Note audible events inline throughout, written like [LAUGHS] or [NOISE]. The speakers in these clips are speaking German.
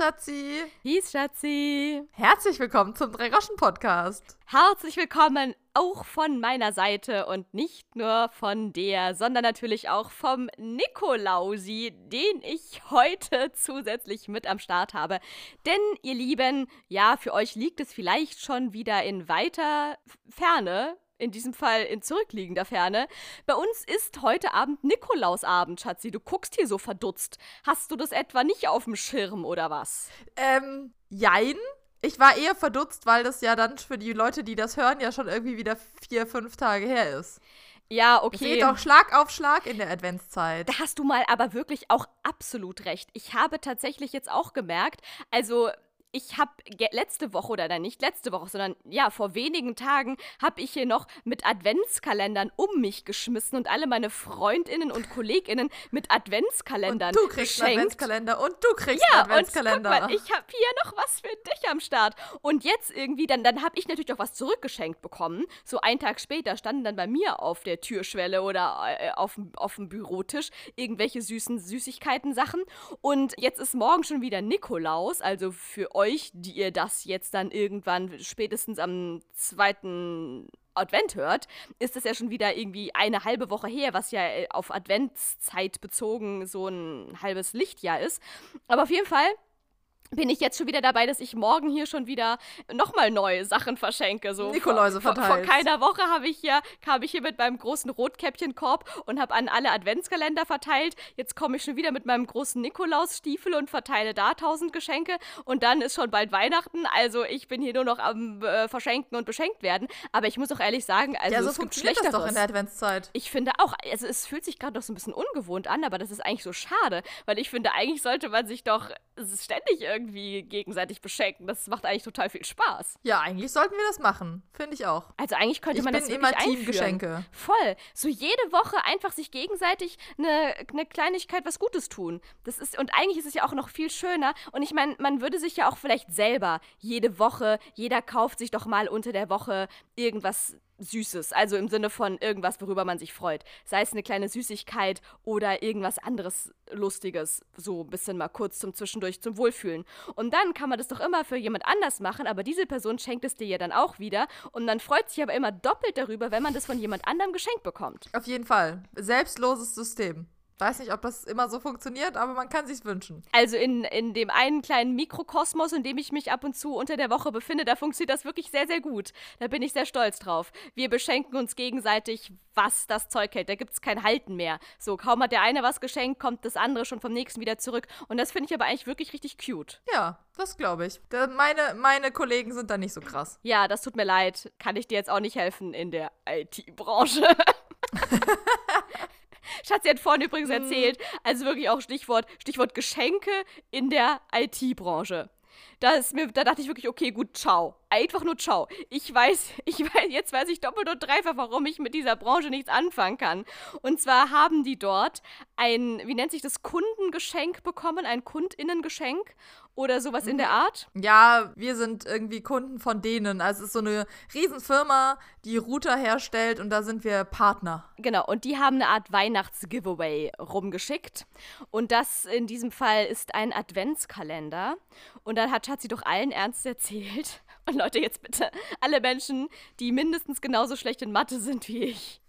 Schatzi. Hieß Schatzi. Herzlich willkommen zum Drei-Roschen-Podcast. Herzlich willkommen auch von meiner Seite und nicht nur von der, sondern natürlich auch vom Nikolausi, den ich heute zusätzlich mit am Start habe. Denn, ihr Lieben, ja, für euch liegt es vielleicht schon wieder in weiter Ferne, in diesem Fall in zurückliegender Ferne. Bei uns ist heute Abend Nikolausabend, Schatzi. Du guckst hier so verdutzt. Hast du das etwa nicht auf dem Schirm oder was? Ähm, jein. Ich war eher verdutzt, weil das ja dann für die Leute, die das hören, ja schon irgendwie wieder vier, fünf Tage her ist. Ja, okay. Es geht auch Schlag auf Schlag in der Adventszeit. Da hast du mal aber wirklich auch absolut recht. Ich habe tatsächlich jetzt auch gemerkt, also ich habe letzte Woche oder dann nicht letzte Woche, sondern ja, vor wenigen Tagen habe ich hier noch mit Adventskalendern um mich geschmissen und alle meine Freundinnen und Kolleginnen mit Adventskalendern und du kriegst geschenkt. einen Adventskalender und du kriegst ja, einen Adventskalender. Und guck mal, ich habe hier noch was für dich am Start. Und jetzt irgendwie, dann, dann habe ich natürlich auch was zurückgeschenkt bekommen. So einen Tag später standen dann bei mir auf der Türschwelle oder äh, auf, auf dem Bürotisch irgendwelche süßen Süßigkeiten-Sachen. Und jetzt ist morgen schon wieder Nikolaus, also für euch, die ihr das jetzt dann irgendwann spätestens am zweiten Advent hört, ist es ja schon wieder irgendwie eine halbe Woche her, was ja äh, auf Adventszeit bezogen so ein halbes Lichtjahr ist. Aber auf jeden Fall bin ich jetzt schon wieder dabei, dass ich morgen hier schon wieder nochmal neue Sachen verschenke. So Nikoläuse vor, vor, vor keiner Woche habe ich hier, kam ich hier mit meinem großen Rotkäppchenkorb und habe an alle Adventskalender verteilt. Jetzt komme ich schon wieder mit meinem großen Nikolausstiefel und verteile da tausend Geschenke. Und dann ist schon bald Weihnachten. Also ich bin hier nur noch am äh, Verschenken und beschenkt werden. Aber ich muss auch ehrlich sagen, also ja, so es gibt funktioniert das doch in der Adventszeit. Ich finde auch, also es fühlt sich gerade doch so ein bisschen ungewohnt an, aber das ist eigentlich so schade, weil ich finde, eigentlich sollte man sich doch ständig irgendwie gegenseitig beschenken. Das macht eigentlich total viel Spaß. Ja, eigentlich sollten wir das machen. Finde ich auch. Also eigentlich könnte ich man bin das immer wirklich Team Geschenke. Voll. So jede Woche einfach sich gegenseitig eine, eine Kleinigkeit was Gutes tun. Das ist, und eigentlich ist es ja auch noch viel schöner. Und ich meine, man würde sich ja auch vielleicht selber jede Woche, jeder kauft sich doch mal unter der Woche irgendwas Süßes, also im Sinne von irgendwas, worüber man sich freut. Sei es eine kleine Süßigkeit oder irgendwas anderes Lustiges, so ein bisschen mal kurz zum Zwischendurch zum Wohlfühlen. Und dann kann man das doch immer für jemand anders machen, aber diese Person schenkt es dir ja dann auch wieder und man freut sich aber immer doppelt darüber, wenn man das von jemand anderem geschenkt bekommt. Auf jeden Fall. Selbstloses System. Weiß nicht, ob das immer so funktioniert, aber man kann sich's wünschen. Also in, in dem einen kleinen Mikrokosmos, in dem ich mich ab und zu unter der Woche befinde, da funktioniert das wirklich sehr, sehr gut. Da bin ich sehr stolz drauf. Wir beschenken uns gegenseitig, was das Zeug hält. Da gibt's kein Halten mehr. So, kaum hat der eine was geschenkt, kommt das andere schon vom nächsten wieder zurück. Und das finde ich aber eigentlich wirklich richtig cute. Ja, das glaube ich. Da, meine, meine Kollegen sind da nicht so krass. Ja, das tut mir leid. Kann ich dir jetzt auch nicht helfen in der IT-Branche. [LAUGHS] [LAUGHS] [LAUGHS] Schatzi hat vorhin übrigens erzählt, also wirklich auch Stichwort, Stichwort Geschenke in der IT-Branche. Da, da dachte ich wirklich, okay, gut, ciao. Einfach nur ciao. Ich weiß, [LAUGHS] ich weiß, jetzt weiß ich doppelt und dreifach, warum ich mit dieser Branche nichts anfangen kann. Und zwar haben die dort ein, wie nennt sich das, Kundengeschenk bekommen, ein Kundinnengeschenk oder sowas in der Art. Ja, wir sind irgendwie Kunden von denen. Also es ist so eine Riesenfirma, die Router herstellt und da sind wir Partner. Genau, und die haben eine Art Weihnachts-Giveaway rumgeschickt. Und das in diesem Fall ist ein Adventskalender. Und dann hat Schatzi doch allen Ernst erzählt. [LAUGHS] Und Leute, jetzt bitte, alle Menschen, die mindestens genauso schlecht in Mathe sind wie ich,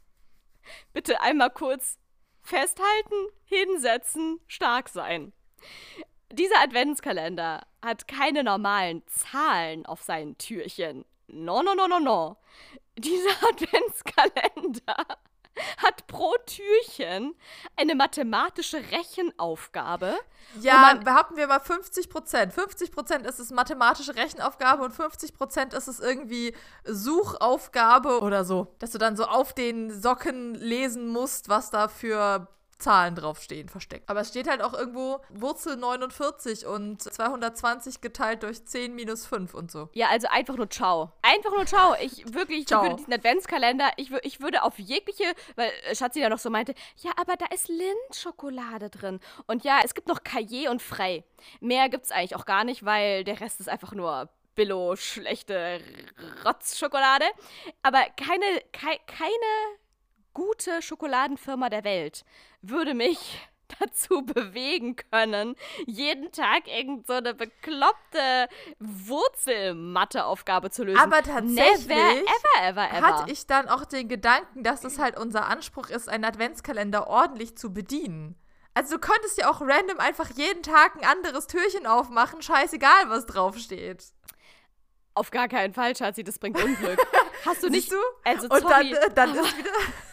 bitte einmal kurz festhalten, hinsetzen, stark sein. Dieser Adventskalender hat keine normalen Zahlen auf seinen Türchen. No, no, no, no, no. Dieser [LAUGHS] Adventskalender hat pro Türchen eine mathematische Rechenaufgabe. Ja, behaupten wir mal 50 Prozent. 50 Prozent ist es mathematische Rechenaufgabe und 50 Prozent ist es irgendwie Suchaufgabe oder so. Dass du dann so auf den Socken lesen musst, was da für Zahlen draufstehen, versteckt. Aber es steht halt auch irgendwo Wurzel 49 und 220 geteilt durch 10 minus 5 und so. Ja, also einfach nur ciao. Einfach nur ciao. Ich wirklich, ciao. ich würde diesen Adventskalender, ich, ich würde auf jegliche, weil Schatzi da noch so meinte, ja, aber da ist Lindschokolade drin. Und ja, es gibt noch Cahiers und Frei. Mehr gibt es eigentlich auch gar nicht, weil der Rest ist einfach nur Billo, schlechte Rotzschokolade. Aber keine, kei, keine gute Schokoladenfirma der Welt würde mich [LAUGHS] dazu bewegen können, jeden Tag irgend so eine bekloppte Wurzelmatheaufgabe zu lösen. Aber tatsächlich Never, ever, ever, ever. hatte ich dann auch den Gedanken, dass es halt unser Anspruch ist, einen Adventskalender ordentlich zu bedienen. Also du könntest ja auch random einfach jeden Tag ein anderes Türchen aufmachen, scheißegal, was draufsteht. Auf gar keinen Fall, Schatzi, das bringt Unglück. [LAUGHS] Hast du nicht. Siehst du? Also, Und dann, sorry, äh, dann ist wieder. [LAUGHS]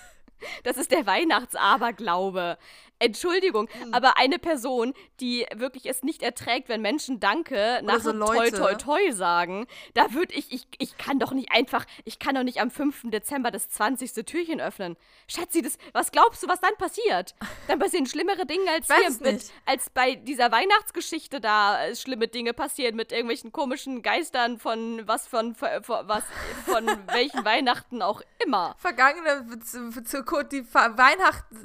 das ist der Weihnachtsaberglaube. Entschuldigung, Hm. aber eine Person, die wirklich es nicht erträgt, wenn Menschen Danke nach so so toi Leute. toi toi sagen, da würde ich, ich, ich kann doch nicht einfach, ich kann doch nicht am 5. Dezember das 20. Türchen öffnen. Schatzi, das, was glaubst du, was dann passiert? Dann passieren schlimmere Dinge als hier, mit, als bei dieser Weihnachtsgeschichte da äh, schlimme Dinge passieren mit irgendwelchen komischen Geistern von was von, von, was von [LAUGHS] welchen Weihnachten auch immer. vergangene, die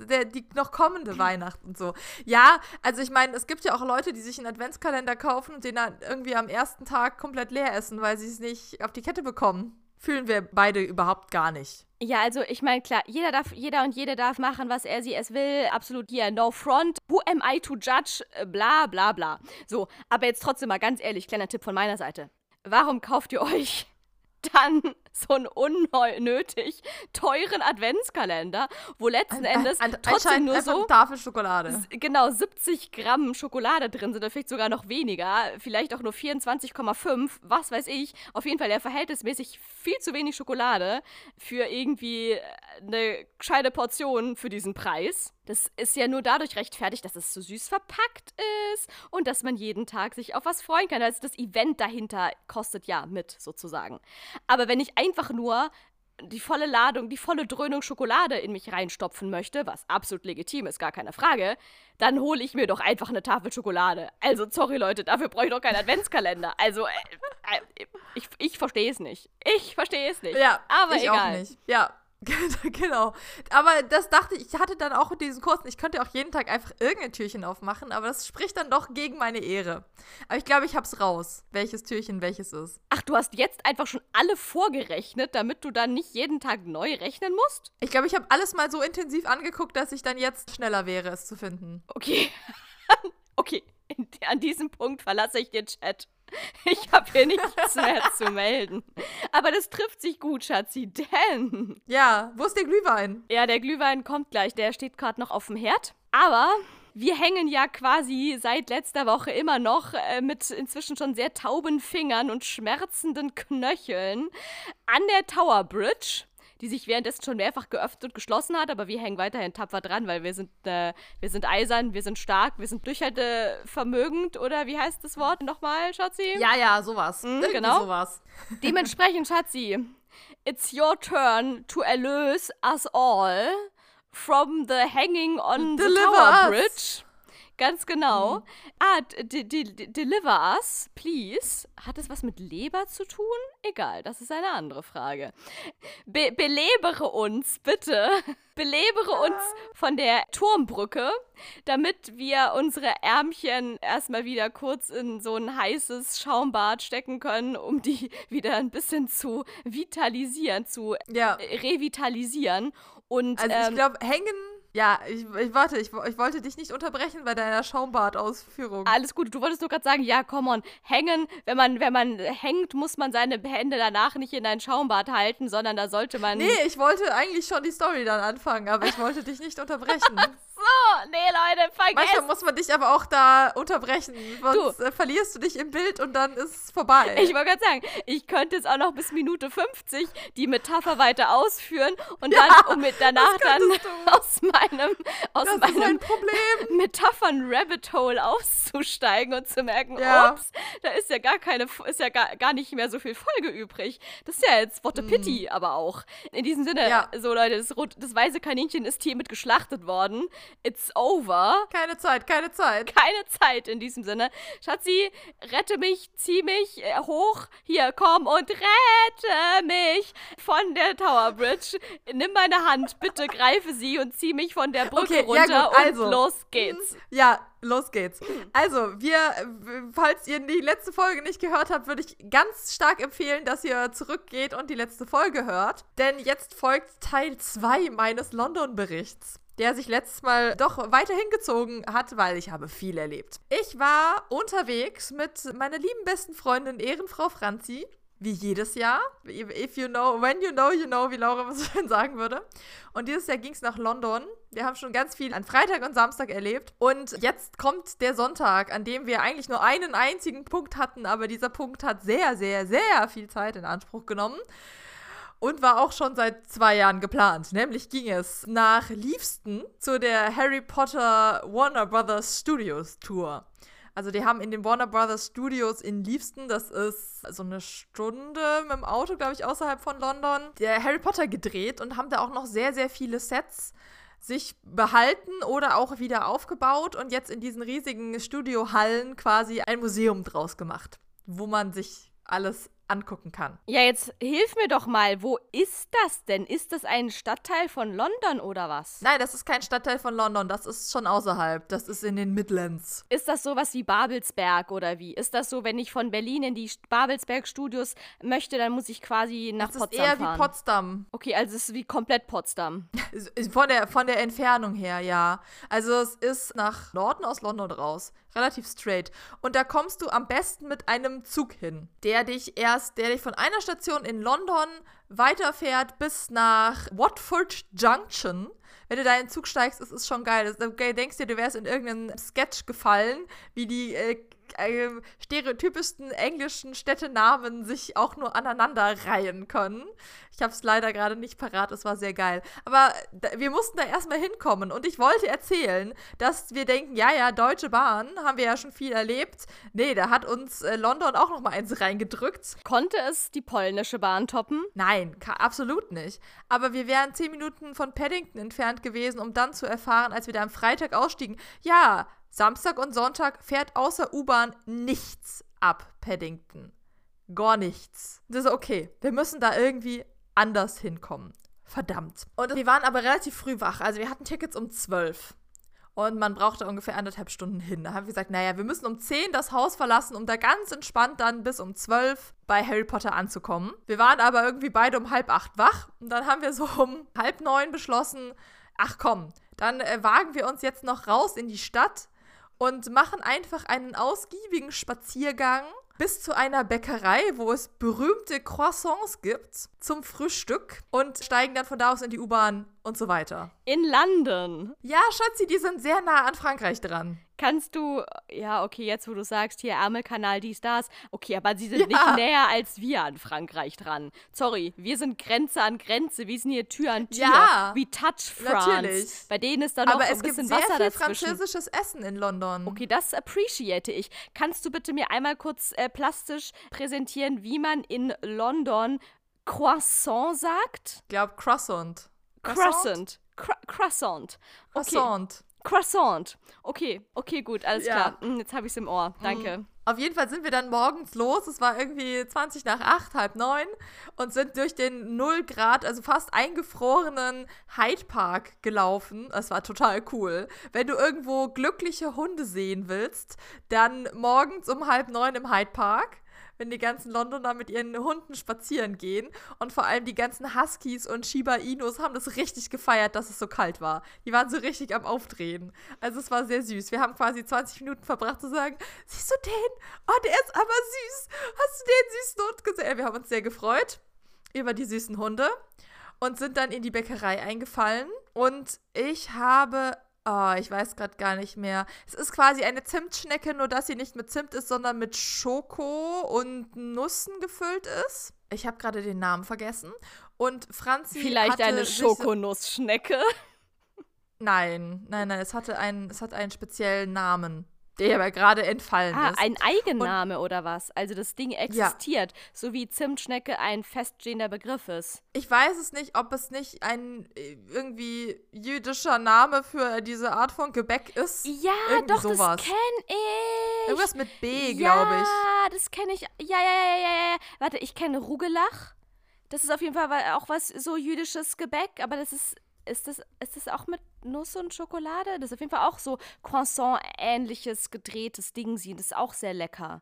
der, die noch kommende Weihnachten und so. Ja, also ich meine, es gibt ja auch Leute, die sich einen Adventskalender kaufen und den dann irgendwie am ersten Tag komplett leer essen, weil sie es nicht auf die Kette bekommen. Fühlen wir beide überhaupt gar nicht. Ja, also ich meine, klar, jeder darf, jeder und jede darf machen, was er sie es will. Absolut hier, no front. Who am I to judge? Äh, Bla bla bla. So, aber jetzt trotzdem mal ganz ehrlich, kleiner Tipp von meiner Seite. Warum kauft ihr euch [LAUGHS] dann so einen unnötig teuren Adventskalender, wo letzten Endes An- trotzdem anscheinend nur so Tafel Schokolade. genau 70 Gramm Schokolade drin sind, vielleicht sogar noch weniger, vielleicht auch nur 24,5, was weiß ich. Auf jeden Fall ja verhältnismäßig viel zu wenig Schokolade für irgendwie eine gescheite Portion für diesen Preis. Das ist ja nur dadurch rechtfertigt, dass es so süß verpackt ist und dass man jeden Tag sich auf was freuen kann. Also das Event dahinter kostet ja mit, sozusagen. Aber wenn ich einfach nur die volle Ladung, die volle Dröhnung Schokolade in mich reinstopfen möchte, was absolut legitim ist, gar keine Frage, dann hole ich mir doch einfach eine Tafel Schokolade. Also, sorry Leute, dafür brauche ich doch keinen Adventskalender. Also, äh, äh, ich, ich verstehe es nicht. Ich verstehe es nicht. Ja, aber ich egal. auch nicht. Ja, [LAUGHS] genau. Aber das dachte ich, ich hatte dann auch diesen kurzen, ich könnte auch jeden Tag einfach irgendein Türchen aufmachen, aber das spricht dann doch gegen meine Ehre. Aber ich glaube, ich hab's raus, welches Türchen welches ist. Ach, du hast jetzt einfach schon alle vorgerechnet, damit du dann nicht jeden Tag neu rechnen musst? Ich glaube, ich habe alles mal so intensiv angeguckt, dass ich dann jetzt schneller wäre, es zu finden. Okay. [LAUGHS] okay. [LAUGHS] An diesem Punkt verlasse ich den Chat. Ich habe hier nichts mehr [LAUGHS] zu melden. Aber das trifft sich gut, Schatzi, denn Ja, wo ist der Glühwein? Ja, der Glühwein kommt gleich. Der steht gerade noch auf dem Herd. Aber wir hängen ja quasi seit letzter Woche immer noch äh, mit inzwischen schon sehr tauben Fingern und schmerzenden Knöcheln an der Tower Bridge, die sich währenddessen schon mehrfach geöffnet und geschlossen hat. Aber wir hängen weiterhin tapfer dran, weil wir sind, äh, wir sind eisern, wir sind stark, wir sind durchhaltevermögend. Oder wie heißt das Wort nochmal, Schatzi? Ja, ja, sowas. Mhm, genau. sowas. [LAUGHS] Dementsprechend, Schatzi, it's your turn to erlöse us all from the hanging on the Deliver Tower us. Bridge. Ganz genau. Ah, d- d- deliver us, please. Hat es was mit Leber zu tun? Egal, das ist eine andere Frage. Be belebere uns, bitte. [LAUGHS] Belebere uns von der Turmbrücke, damit wir unsere Ärmchen erstmal wieder kurz in so ein heißes Schaumbad stecken können, um die [LAUGHS] wieder ein bisschen zu vitalisieren, zu Ja. revitalisieren. Und Also ähm, ich glaube, hängen. Ja, ich, ich warte, ich, ich wollte dich nicht unterbrechen bei deiner Schaumbad-Ausführung. Alles gut, du wolltest nur gerade sagen, ja, come on, hängen, wenn man, wenn man hängt, muss man seine Hände danach nicht in ein Schaumbad halten, sondern da sollte man. Nee, ich wollte eigentlich schon die Story dann anfangen, aber ich wollte dich nicht [LAUGHS] unterbrechen. So, nee, Leute, Manchmal vergesst. muss man dich aber auch da unterbrechen, sonst äh, verlierst du dich im Bild und dann ist es vorbei. Ich wollte gerade sagen, ich könnte jetzt auch noch bis Minute 50 die Metapher weiter ausführen und dann, um mit danach dann [LAUGHS] aus meinem, aus das meinem ein Problem. [LAUGHS] Metaphern-Rabbit Hole auszusteigen und zu merken, Ja. ups, da ist ja gar keine, ist ja gar, gar nicht mehr so viel Folge übrig. Das ist ja jetzt what a pity, aber auch. In diesem Sinne. Ja. so Leute, das, das weiße Kaninchen ist hiermit geschlachtet worden. It's over. Keine Zeit, keine Zeit. Keine Zeit in diesem Sinne. Schatzi, rette mich, zieh mich äh, hoch. Hier, komm und rette mich von der Tower Bridge. Nimm meine Hand, bitte greife sie und zieh mich von der Brücke Okay, ja runter gut, also. und los geht's. Ja, los geht's. Also, wir, falls ihr die letzte Folge nicht gehört habt, würde ich ganz stark empfehlen, dass ihr zurückgeht und die letzte Folge hört. Denn jetzt folgt Teil 2 meines London-Berichts. Der sich letztes Mal doch weiter hingezogen hat, weil ich habe viel erlebt. Ich war unterwegs mit meiner lieben besten Freundin Ehrenfrau Franzi wie jedes Jahr. If you know, when you know, you know, wie Laura [LAUGHS] schön sagen würde. Und dieses Jahr ging es nach London. Wir haben schon ganz viel an Freitag und Samstag erlebt. Und jetzt kommt der Sonntag, an dem wir eigentlich nur einen einzigen Punkt hatten, aber dieser Punkt hat sehr, sehr, sehr viel Zeit in Anspruch genommen. Und war auch schon seit zwei Jahren geplant. Nämlich ging es nach Liefsten zu der Harry Potter Warner Brothers Studios Tour. Also die haben in den Warner Brothers Studios in Liefsten, das ist so eine Stunde mit dem Auto, glaube ich, außerhalb von London, der Harry Potter gedreht und haben da auch noch sehr, sehr viele Sets sich behalten oder auch wieder aufgebaut und jetzt in diesen riesigen Studiohallen quasi ein Museum draus gemacht, wo man sich alles angucken kann. Ja, jetzt hilf mir doch mal, wo ist das denn? Ist das ein Stadtteil von London oder was? Nein, das ist kein Stadtteil von London, das ist schon außerhalb, das ist in den Midlands. Ist das sowas wie Babelsberg oder wie? Ist das so, wenn ich von Berlin in die Babelsberg Studios möchte, dann muss ich quasi nach das Potsdam ist eher fahren? wie Potsdam. Okay, also es ist wie komplett Potsdam. [LAUGHS] Von der, von der Entfernung her, ja. Also es ist nach Norden aus London raus. Relativ straight. Und da kommst du am besten mit einem Zug hin, der dich erst, der dich von einer Station in London weiterfährt bis nach Watford Junction. Wenn du da in den Zug steigst, ist es schon geil. Du denkst dir, du wärst in irgendeinen Sketch gefallen, wie die äh, äh, stereotypischsten englischen Städtenamen sich auch nur aneinander reihen können. Ich habe es leider gerade nicht parat, es war sehr geil. Aber wir mussten da erstmal hinkommen und ich wollte erzählen, dass wir denken, ja, ja, Deutsche Bahn, haben wir ja schon viel erlebt. Nee, da hat uns äh, London auch noch mal eins reingedrückt. Konnte es die polnische Bahn toppen? Nein, absolut nicht. Aber wir wären zehn Minuten von Paddington entfernt gewesen, um dann zu erfahren, als wir da am Freitag ausstiegen, ja, Samstag und Sonntag fährt außer U-Bahn nichts ab Paddington. Gar nichts. Das ist okay. Wir müssen da irgendwie anders hinkommen. Verdammt. Und wir waren aber relativ früh wach. Also wir hatten Tickets um 12. Und man brauchte ungefähr anderthalb Stunden hin. Da haben wir gesagt, naja, wir müssen um 10 das Haus verlassen, um da ganz entspannt dann bis um 12 bei Harry Potter anzukommen. Wir waren aber irgendwie beide um halb acht wach. Und dann haben wir so um halb neun beschlossen, ach komm, dann äh, wagen wir uns jetzt noch raus in die Stadt und machen einfach einen ausgiebigen Spaziergang bis zu einer Bäckerei, wo es berühmte Croissants gibt zum Frühstück und steigen dann von da aus in die U-Bahn und so weiter. In London. Ja, Schatzi, die sind sehr nah an Frankreich dran. Kannst du, ja, okay, jetzt wo du sagst, hier Ärmelkanal, dies, das, okay, aber sie sind ja. nicht näher als wir an Frankreich dran. Sorry, wir sind Grenze an Grenze, wir sind hier Tür an Tür, ja, wie Touch France. Natürlich. Bei denen ist da noch aber ein bisschen Wasser Aber es gibt sehr viel französisches Essen in London. Okay, das appreciate ich. Kannst du bitte mir einmal kurz äh, plastisch präsentieren, wie man in London Croissant sagt? Ich glaube Croissant. Croissant. Croissant. Okay. Croissant. Croissant. Okay, okay, gut, alles ja. klar. Hm, jetzt habe ich es im Ohr. Danke. Mhm. Auf jeden Fall sind wir dann morgens los. Es war irgendwie 20 nach 8, halb 9 und sind durch den 0 Grad, also fast eingefrorenen Hyde Park gelaufen. Das war total cool. Wenn du irgendwo glückliche Hunde sehen willst, dann morgens um halb neun im Hyde Park wenn die ganzen Londoner mit ihren Hunden spazieren gehen. Und vor allem die ganzen Huskies und Shiba Inus haben das richtig gefeiert, dass es so kalt war. Die waren so richtig am Aufdrehen. Also es war sehr süß. Wir haben quasi 20 Minuten verbracht zu sagen, siehst du den? Oh, der ist aber süß. Hast du den süßen Hund gesehen? Wir haben uns sehr gefreut über die süßen Hunde und sind dann in die Bäckerei eingefallen. Und ich habe Oh, ich weiß gerade gar nicht mehr. Es ist quasi eine Zimtschnecke, nur dass sie nicht mit Zimt ist, sondern mit Schoko und Nüssen gefüllt ist. Ich habe gerade den Namen vergessen. Und Franzi. Vielleicht eine Schokonussschnecke. Nein, nein, nein. Es hatte einen, es hat einen speziellen Namen der aber gerade entfallen ah, ist. ein Eigenname und, oder was? Also das Ding existiert, ja. so wie Zimtschnecke ein feststehender Begriff ist. Ich weiß es nicht, ob es nicht ein äh, irgendwie jüdischer Name für diese Art von Gebäck ist. Ja, irgendwie doch, sowas. das kenne ich. Irgendwas mit B, glaube ich. Ja, das kenne ich. Ja, ja, ja, ja, ja. Warte, ich kenne Rugelach. Das ist auf jeden Fall auch was so jüdisches Gebäck, aber das ist ist das, ist das auch mit Nuss und Schokolade? Das ist auf jeden Fall auch so Croissant-ähnliches gedrehtes Ding. Das ist auch sehr lecker.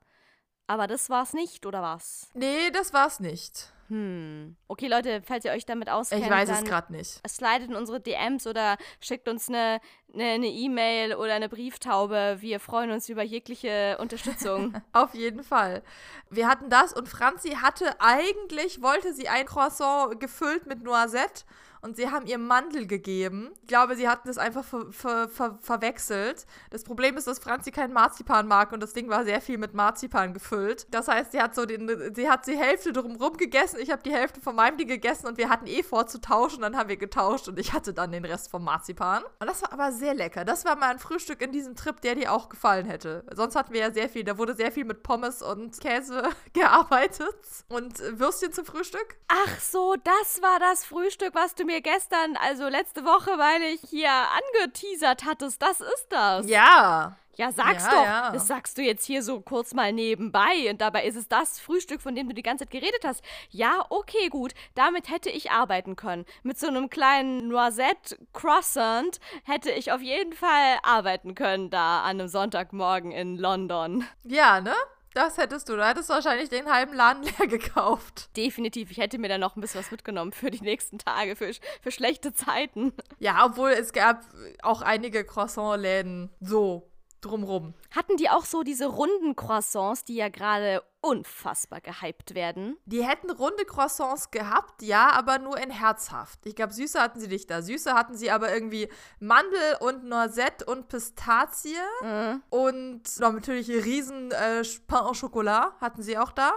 Aber das war's nicht, oder was? Nee, das war's nicht. Hm. Okay, Leute, falls ihr euch damit auskennt, Ich weiß es gerade nicht. slidet in unsere DMs oder schickt uns eine eine eine E-Mail oder eine Brieftaube. Wir freuen uns über jegliche Unterstützung. [LAUGHS] Auf jeden Fall. Wir hatten das und Franzi hatte eigentlich, wollte sie ein Croissant gefüllt mit Noisette und sie haben ihr Mandel gegeben. Ich glaube, sie hatten das einfach ver ver ver verwechselt. Das Problem ist, dass Franzi kein Marzipan mag und das Ding war sehr viel mit Marzipan gefüllt. Das heißt, sie hat so den, sie hat die Hälfte drumrum gegessen, ich habe die Hälfte von meinem Ding gegessen und wir hatten eh vor zu tauschen, dann haben wir getauscht und ich hatte dann den Rest vom Marzipan. Und das war aber sehr lecker. Das war mal ein Frühstück in diesem Trip, der dir auch gefallen hätte. Sonst hatten wir ja sehr viel, da wurde sehr viel mit Pommes und Käse [LAUGHS] gearbeitet und Würstchen zum Frühstück. Ach so, das war das Frühstück, was du mir gestern, also letzte Woche, meine ich, hier angeteasert hattest. Das ist das. Ja. Ja, sag's Ja, doch. ja. Das sagst du jetzt hier so kurz mal nebenbei. Und dabei ist es das Frühstück, von dem du die ganze Zeit geredet hast. Ja, okay, gut. Damit hätte ich arbeiten können. Mit so einem kleinen Noisette-Croissant hätte ich auf jeden Fall arbeiten können da an einem Sonntagmorgen in London. Ja, ne? Das hättest du. Du hättest wahrscheinlich den halben Laden [LAUGHS] leer gekauft. Definitiv. Ich hätte mir da noch ein bisschen was mitgenommen für die nächsten Tage, für, für schlechte Zeiten. Ja, obwohl es gab auch einige Croissant-Läden so drumrum. Hatten die auch so diese runden Croissants, die ja gerade unfassbar gehypt werden? Die hätten runde Croissants gehabt, ja, aber nur in herzhaft. Ich glaube, Süße hatten sie nicht da. Süße hatten sie aber irgendwie Mandel und Noisette und Pistazie. Mhm. Und noch natürlich riesen äh, Pain au Chocolat hatten sie auch da.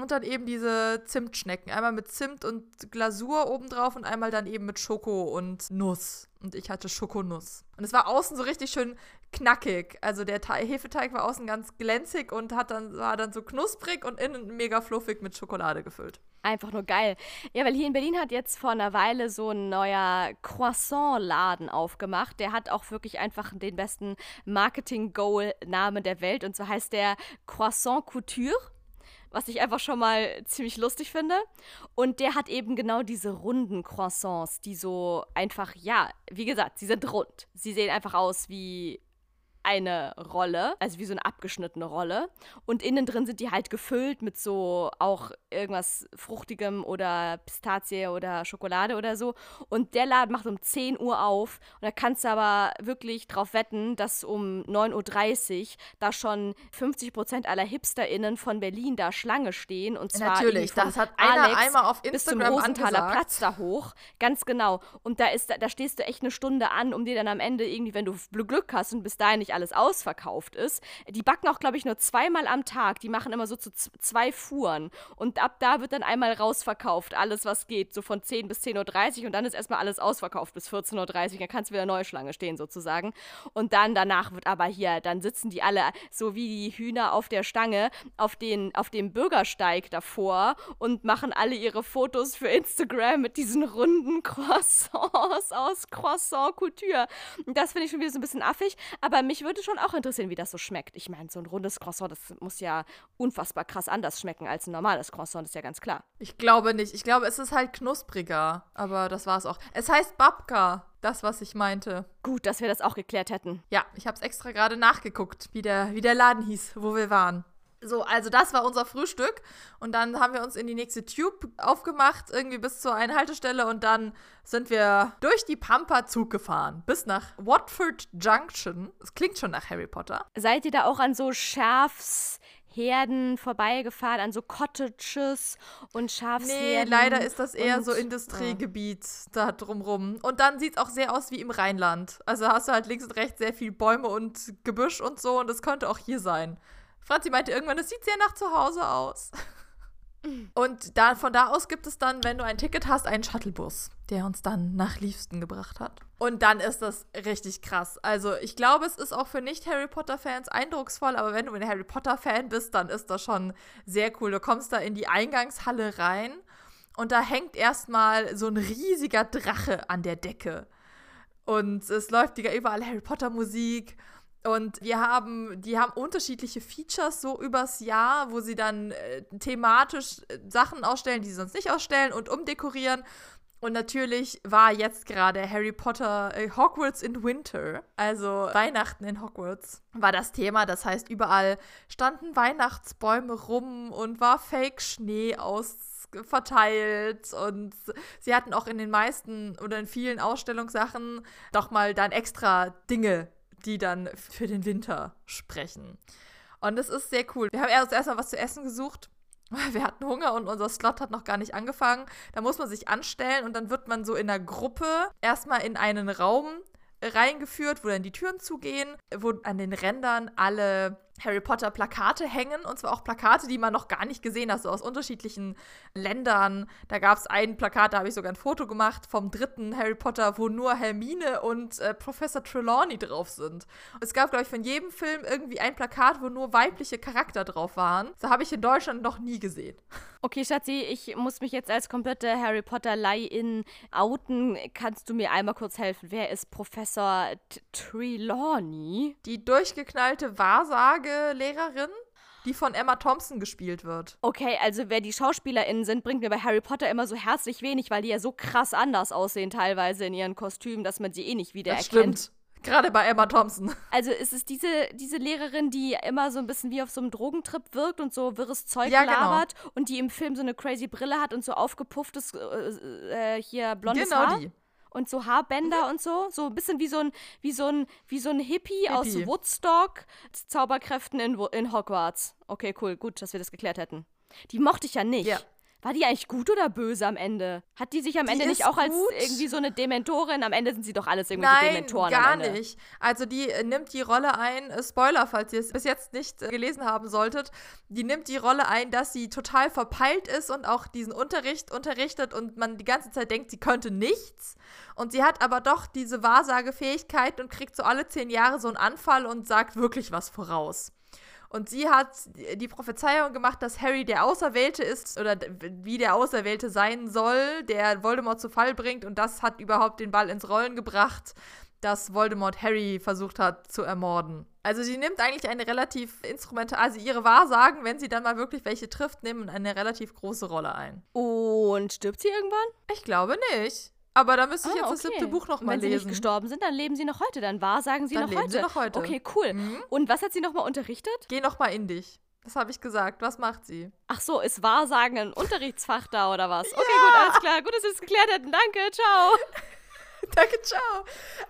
Und dann eben diese Zimtschnecken. Einmal mit Zimt und Glasur obendrauf und einmal dann eben mit Schoko und Nuss. Und ich hatte Schokonuss. Und es war außen so richtig schön knackig. Also der Te Hefeteig war außen ganz glänzig und hat dann, war dann so knusprig und innen mega fluffig mit Schokolade gefüllt. Einfach nur geil. Ja, weil hier in Berlin hat jetzt vor einer Weile so ein neuer Croissant-Laden aufgemacht. Der hat auch wirklich einfach den besten Marketing-Goal-Namen der Welt. Und zwar heißt der Croissant Couture. Was ich einfach schon mal ziemlich lustig finde. Und der hat eben genau diese runden Croissants, die so einfach, ja, wie gesagt, sie sind rund. Sie sehen einfach aus wie eine Rolle, also wie so eine abgeschnittene Rolle. Und innen drin sind die halt gefüllt mit so auch irgendwas Fruchtigem oder Pistazie oder Schokolade oder so. Und der Laden macht um 10 Uhr auf. Und da kannst du aber wirklich drauf wetten, dass um 9.30 Uhr da schon 50% aller HipsterInnen von Berlin da Schlange stehen. Und zwar Natürlich, das hat einer Alex einmal auf bis zum Instagram Rosenthaler angesagt. Platz da hoch. Ganz genau. Und da ist, da stehst du echt eine Stunde an, um dir dann am Ende irgendwie, wenn du Glück hast und bis dahin nicht alles ausverkauft ist. Die backen auch, glaube ich, nur zweimal am Tag. Die machen immer so zu zwei Fuhren. Und ab da wird dann einmal rausverkauft, alles, was geht, so von 10 bis 10.30 Uhr. Und dann ist erstmal alles ausverkauft bis 14.30 Uhr. Dann kannst du wieder neue Schlange stehen, sozusagen. Und dann danach wird aber hier, dann sitzen die alle so wie die Hühner auf der Stange auf, den, auf dem Bürgersteig davor und machen alle ihre Fotos für Instagram mit diesen runden Croissants aus Croissant Couture. Und das finde ich schon wieder so ein bisschen affig, aber mich würde schon auch interessieren, wie das so schmeckt. Ich meine, so ein rundes Croissant, das muss ja unfassbar krass anders schmecken als ein normales Croissant, ist ja ganz klar. Ich glaube nicht. Ich glaube, es ist halt knuspriger. Aber das war's auch. Es heißt Babka. Das, was ich meinte. Gut, dass wir das auch geklärt hätten. Ja, ich habe es extra gerade nachgeguckt, wie der, wie der Laden hieß, wo wir waren. So, also das war unser Frühstück. Und dann haben wir uns in die nächste Tube aufgemacht, irgendwie bis zur Haltestelle. Und dann sind wir durch die Pampa Zug gefahren, bis nach Watford Junction. Es klingt schon nach Harry Potter. Seid ihr da auch an so Schafsherden vorbeigefahren, an so Cottages und Nee, Schafsherden? leider ist das eher und- so Industriegebiet da drumrum. Und dann sieht es auch sehr aus wie im Rheinland. Also hast du halt links und rechts sehr viel Bäume und Gebüsch und so. Und das könnte auch hier sein. Franzi meinte irgendwann, es sieht sehr nach zu Hause aus. [LAUGHS] Und da, von da aus gibt es dann, wenn du ein Ticket hast, einen Shuttlebus, der uns dann nach Liefsten gebracht hat. Und dann ist das richtig krass. Also ich glaube, es ist auch für Nicht-Harry Potter-Fans eindrucksvoll, aber wenn du ein Harry Potter-Fan bist, dann ist das schon sehr cool. Du kommst da in die Eingangshalle rein und da hängt erstmal so ein riesiger Drache an der Decke. Und es läuft überall Harry Potter Musik. Und wir haben, die haben unterschiedliche Features so übers Jahr, wo sie dann äh, thematisch äh, Sachen ausstellen, die sie sonst nicht ausstellen und umdekorieren. Und natürlich war jetzt gerade Harry Potter äh, Hogwarts in Winter, also Weihnachten in Hogwarts, war das Thema. Das heißt, überall standen Weihnachtsbäume rum und war Fake-Schnee aus verteilt und sie hatten auch in den meisten oder in vielen Ausstellungssachen doch mal dann extra Dinge, die dann für den Winter sprechen. Und das ist sehr cool. Wir haben erst erstmal was zu essen gesucht. Wir hatten Hunger und unser Slot hat noch gar nicht angefangen. Da muss man sich anstellen und dann wird man so in einer Gruppe erstmal in einen Raum reingeführt, wo dann die Türen zugehen, wo an den Rändern alle Harry Potter Plakate hängen. Und zwar auch Plakate, die man noch gar nicht gesehen hat, so aus unterschiedlichen Ländern. Da gab es ein Plakat, da habe ich sogar ein Foto gemacht vom dritten Harry Potter, wo nur Hermine und äh, Professor Trelawney drauf sind. Und es gab, glaube ich, von jedem Film irgendwie ein Plakat, wo nur weibliche Charakter drauf waren. Das habe ich in Deutschland noch nie gesehen. Okay, Schatzi, ich muss mich jetzt als komplette Harry Potter-Leih-In outen. Kannst du mir einmal kurz helfen? Wer ist Professor Trelawney? Die durchgeknallte Wahrsage Lehrerin, die von Emma Thompson gespielt wird. Okay, also wer die SchauspielerInnen sind, bringt mir bei Harry Potter immer so herzlich wenig, weil die ja so krass anders aussehen teilweise in ihren Kostümen, dass man sie eh nicht wiedererkennt. Das stimmt. Gerade bei Emma Thompson. [LAUGHS] Also ist es diese, diese Lehrerin, die immer so ein bisschen wie auf so einem Drogentrip wirkt und so wirres Zeug Ja, genau. labert und die im Film so eine crazy Brille hat und so aufgepufftes äh, äh, hier blondes genau Haar die. Und so Haarbänder und so, so ein bisschen wie so ein wie so ein wie so ein Hippie, aus Hippie. Woodstock, Zauberkräften in, in Hogwarts. Okay, cool, gut, dass wir das geklärt hätten. Die mochte ich ja nicht. Ja. War die eigentlich gut oder böse am Ende? Hat die sich am Die Ende nicht auch als gut. irgendwie so eine Dementorin? Am Ende sind sie doch alles irgendwelche Nein, Dementoren gar am Ende. nicht. Also die äh, nimmt die Rolle ein, äh, Spoiler, falls ihr es bis jetzt nicht äh, gelesen haben solltet, die nimmt die Rolle ein, dass sie total verpeilt ist und auch diesen Unterricht unterrichtet und man die ganze Zeit denkt, sie könnte nichts. Und sie hat aber doch diese Wahrsagefähigkeit und kriegt so alle zehn Jahre so einen Anfall und sagt wirklich was voraus. Und sie hat die Prophezeiung gemacht, dass Harry der Auserwählte ist oder wie der Auserwählte sein soll, der Voldemort zu Fall bringt. Und das hat überhaupt den Ball ins Rollen gebracht, dass Voldemort Harry versucht hat zu ermorden. Also sie nimmt eigentlich eine relativ instrumentale, also ihre Wahrsagen, wenn sie dann mal wirklich welche trifft, nehmen eine relativ große Rolle ein. Und stirbt sie irgendwann? Ich glaube nicht. Aber da müsste ich Ah, jetzt das siebte Buch noch Und mal Wenn sie nicht lesen. gestorben sind, dann leben sie noch heute. Dann wahrsagen sie Dann noch leben heute. sie noch heute. Okay, cool. Mhm. Und was hat sie nochmal unterrichtet? Geh noch mal in dich. Das habe ich gesagt. Was macht sie? Ach so, ist Wahrsagen ein Unterrichtsfach da oder was? [LAUGHS] Okay, gut, alles klar. Gut, dass wir es geklärt hätten. Danke, ciao. [LAUGHS] [LAUGHS] Danke, ciao.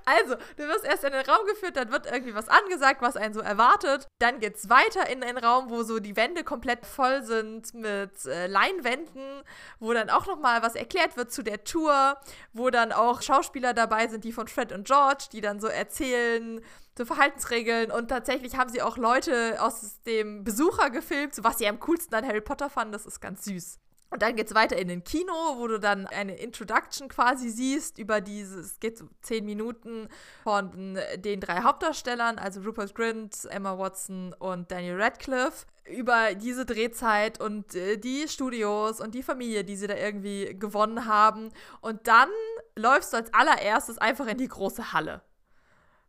Also, du wirst erst in den Raum geführt, dann wird irgendwie was angesagt, was einen so erwartet. Dann geht's weiter in einen Raum, wo so die Wände komplett voll sind mit äh, Leinwänden, wo dann auch noch mal was erklärt wird zu der Tour, wo dann auch Schauspieler dabei sind, die von Fred und George, die dann so erzählen, so Verhaltensregeln und tatsächlich haben sie auch Leute aus dem Besucher gefilmt, so was sie am coolsten an Harry Potter fanden, das ist ganz süß. Und dann geht's weiter in den Kino, wo du dann eine Introduction quasi siehst über dieses, es geht so zehn Minuten von den drei Hauptdarstellern, also Rupert Grint, Emma Watson und Daniel Radcliffe, über diese Drehzeit und äh, die Studios und die Familie, die sie da irgendwie gewonnen haben. Und dann läufst du als allererstes einfach in die große Halle.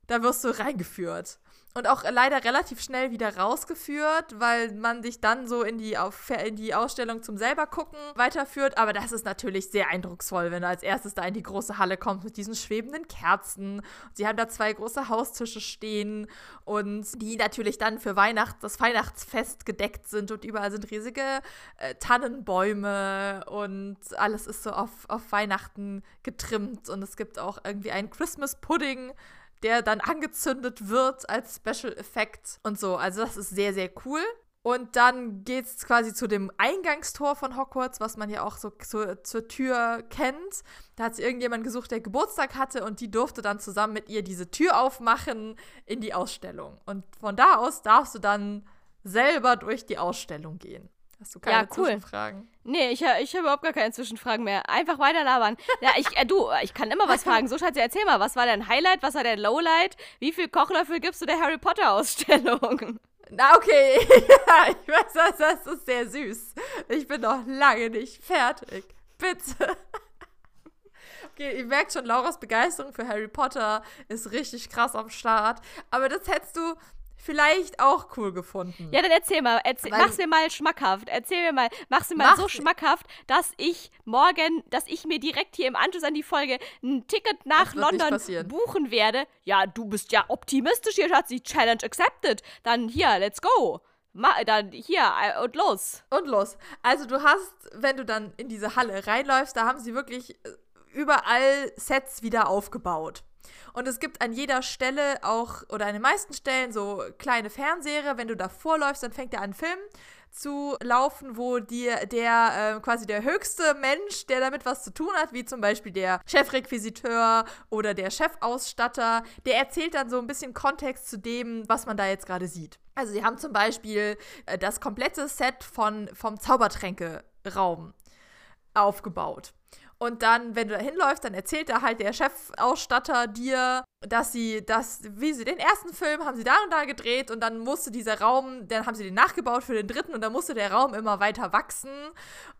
Da wirst du reingeführt. Und auch leider relativ schnell wieder rausgeführt, weil man dich dann so in die, auf, in die Ausstellung zum selber gucken weiterführt. Aber das ist natürlich sehr eindrucksvoll, wenn du als erstes da in die große Halle kommst mit diesen schwebenden Kerzen. Sie haben da zwei große Haustische stehen und die natürlich dann für Weihnachts-, das Weihnachtsfest gedeckt sind und überall sind riesige äh, Tannenbäume und alles ist so auf, auf Weihnachten getrimmt und es gibt auch irgendwie einen Christmas Pudding der dann angezündet wird als Special Effekt und so. Also das ist sehr, sehr cool. Und dann geht es quasi zu dem Eingangstor von Hogwarts, was man ja auch so zur, zur Tür kennt. Da hat sie irgendjemand gesucht, der Geburtstag hatte und die durfte dann zusammen mit ihr diese Tür aufmachen in die Ausstellung. Und von da aus darfst du dann selber durch die Ausstellung gehen. Hast du keine Ja, cool. Zwischenfragen? Nee, ich, ich habe überhaupt gar keine Zwischenfragen mehr. Einfach weiter labern. [LAUGHS] Ja, ich, äh, du, ich kann immer was fragen. So, Schatzi, erzähl mal, was war dein Highlight, was war dein Lowlight? Wie viel Kochlöffel gibst du der Harry Potter Ausstellung? [LAUGHS] Na, okay. [LAUGHS] ja, ich weiß, das, das ist sehr süß. Ich bin noch lange nicht fertig. Bitte. Okay, ihr merkt schon, Lauras Begeisterung für Harry Potter ist richtig krass am Start. Aber das hättest du vielleicht auch cool gefunden. Ja, dann erzähl mal, erzähl, Weil- mach's mir mal schmackhaft. Erzähl mir mal, mach's mir mal Mach- so schmackhaft, dass ich morgen, dass ich mir direkt hier im Anschluss an die Folge ein Ticket nach London buchen werde. Ja, du bist ja optimistisch hier, Schatzi. Challenge accepted. Dann hier, let's go. Ma dann hier äh, und los. Und los. Also du hast, wenn du dann in diese Halle reinläufst, da haben sie wirklich äh, überall Sets wieder aufgebaut. Und es gibt an jeder Stelle auch, oder an den meisten Stellen, so kleine Fernseher. Wenn du da vorläufst, dann fängt er an Film zu laufen, wo dir der äh, quasi der höchste Mensch, der damit was zu tun hat, wie zum Beispiel der Chefrequisiteur oder der Chefausstatter, der erzählt dann so ein bisschen Kontext zu dem, was man da jetzt gerade sieht. Also sie haben zum Beispiel äh, das komplette Set von, vom Zaubertränke-Raum aufgebaut. Und dann, wenn du da hinläufst, dann erzählt da halt der Chefausstatter dir, dass sie das, wie sie den ersten Film haben sie da und da gedreht und dann musste dieser Raum, dann haben sie den nachgebaut für den dritten und dann musste der Raum immer weiter wachsen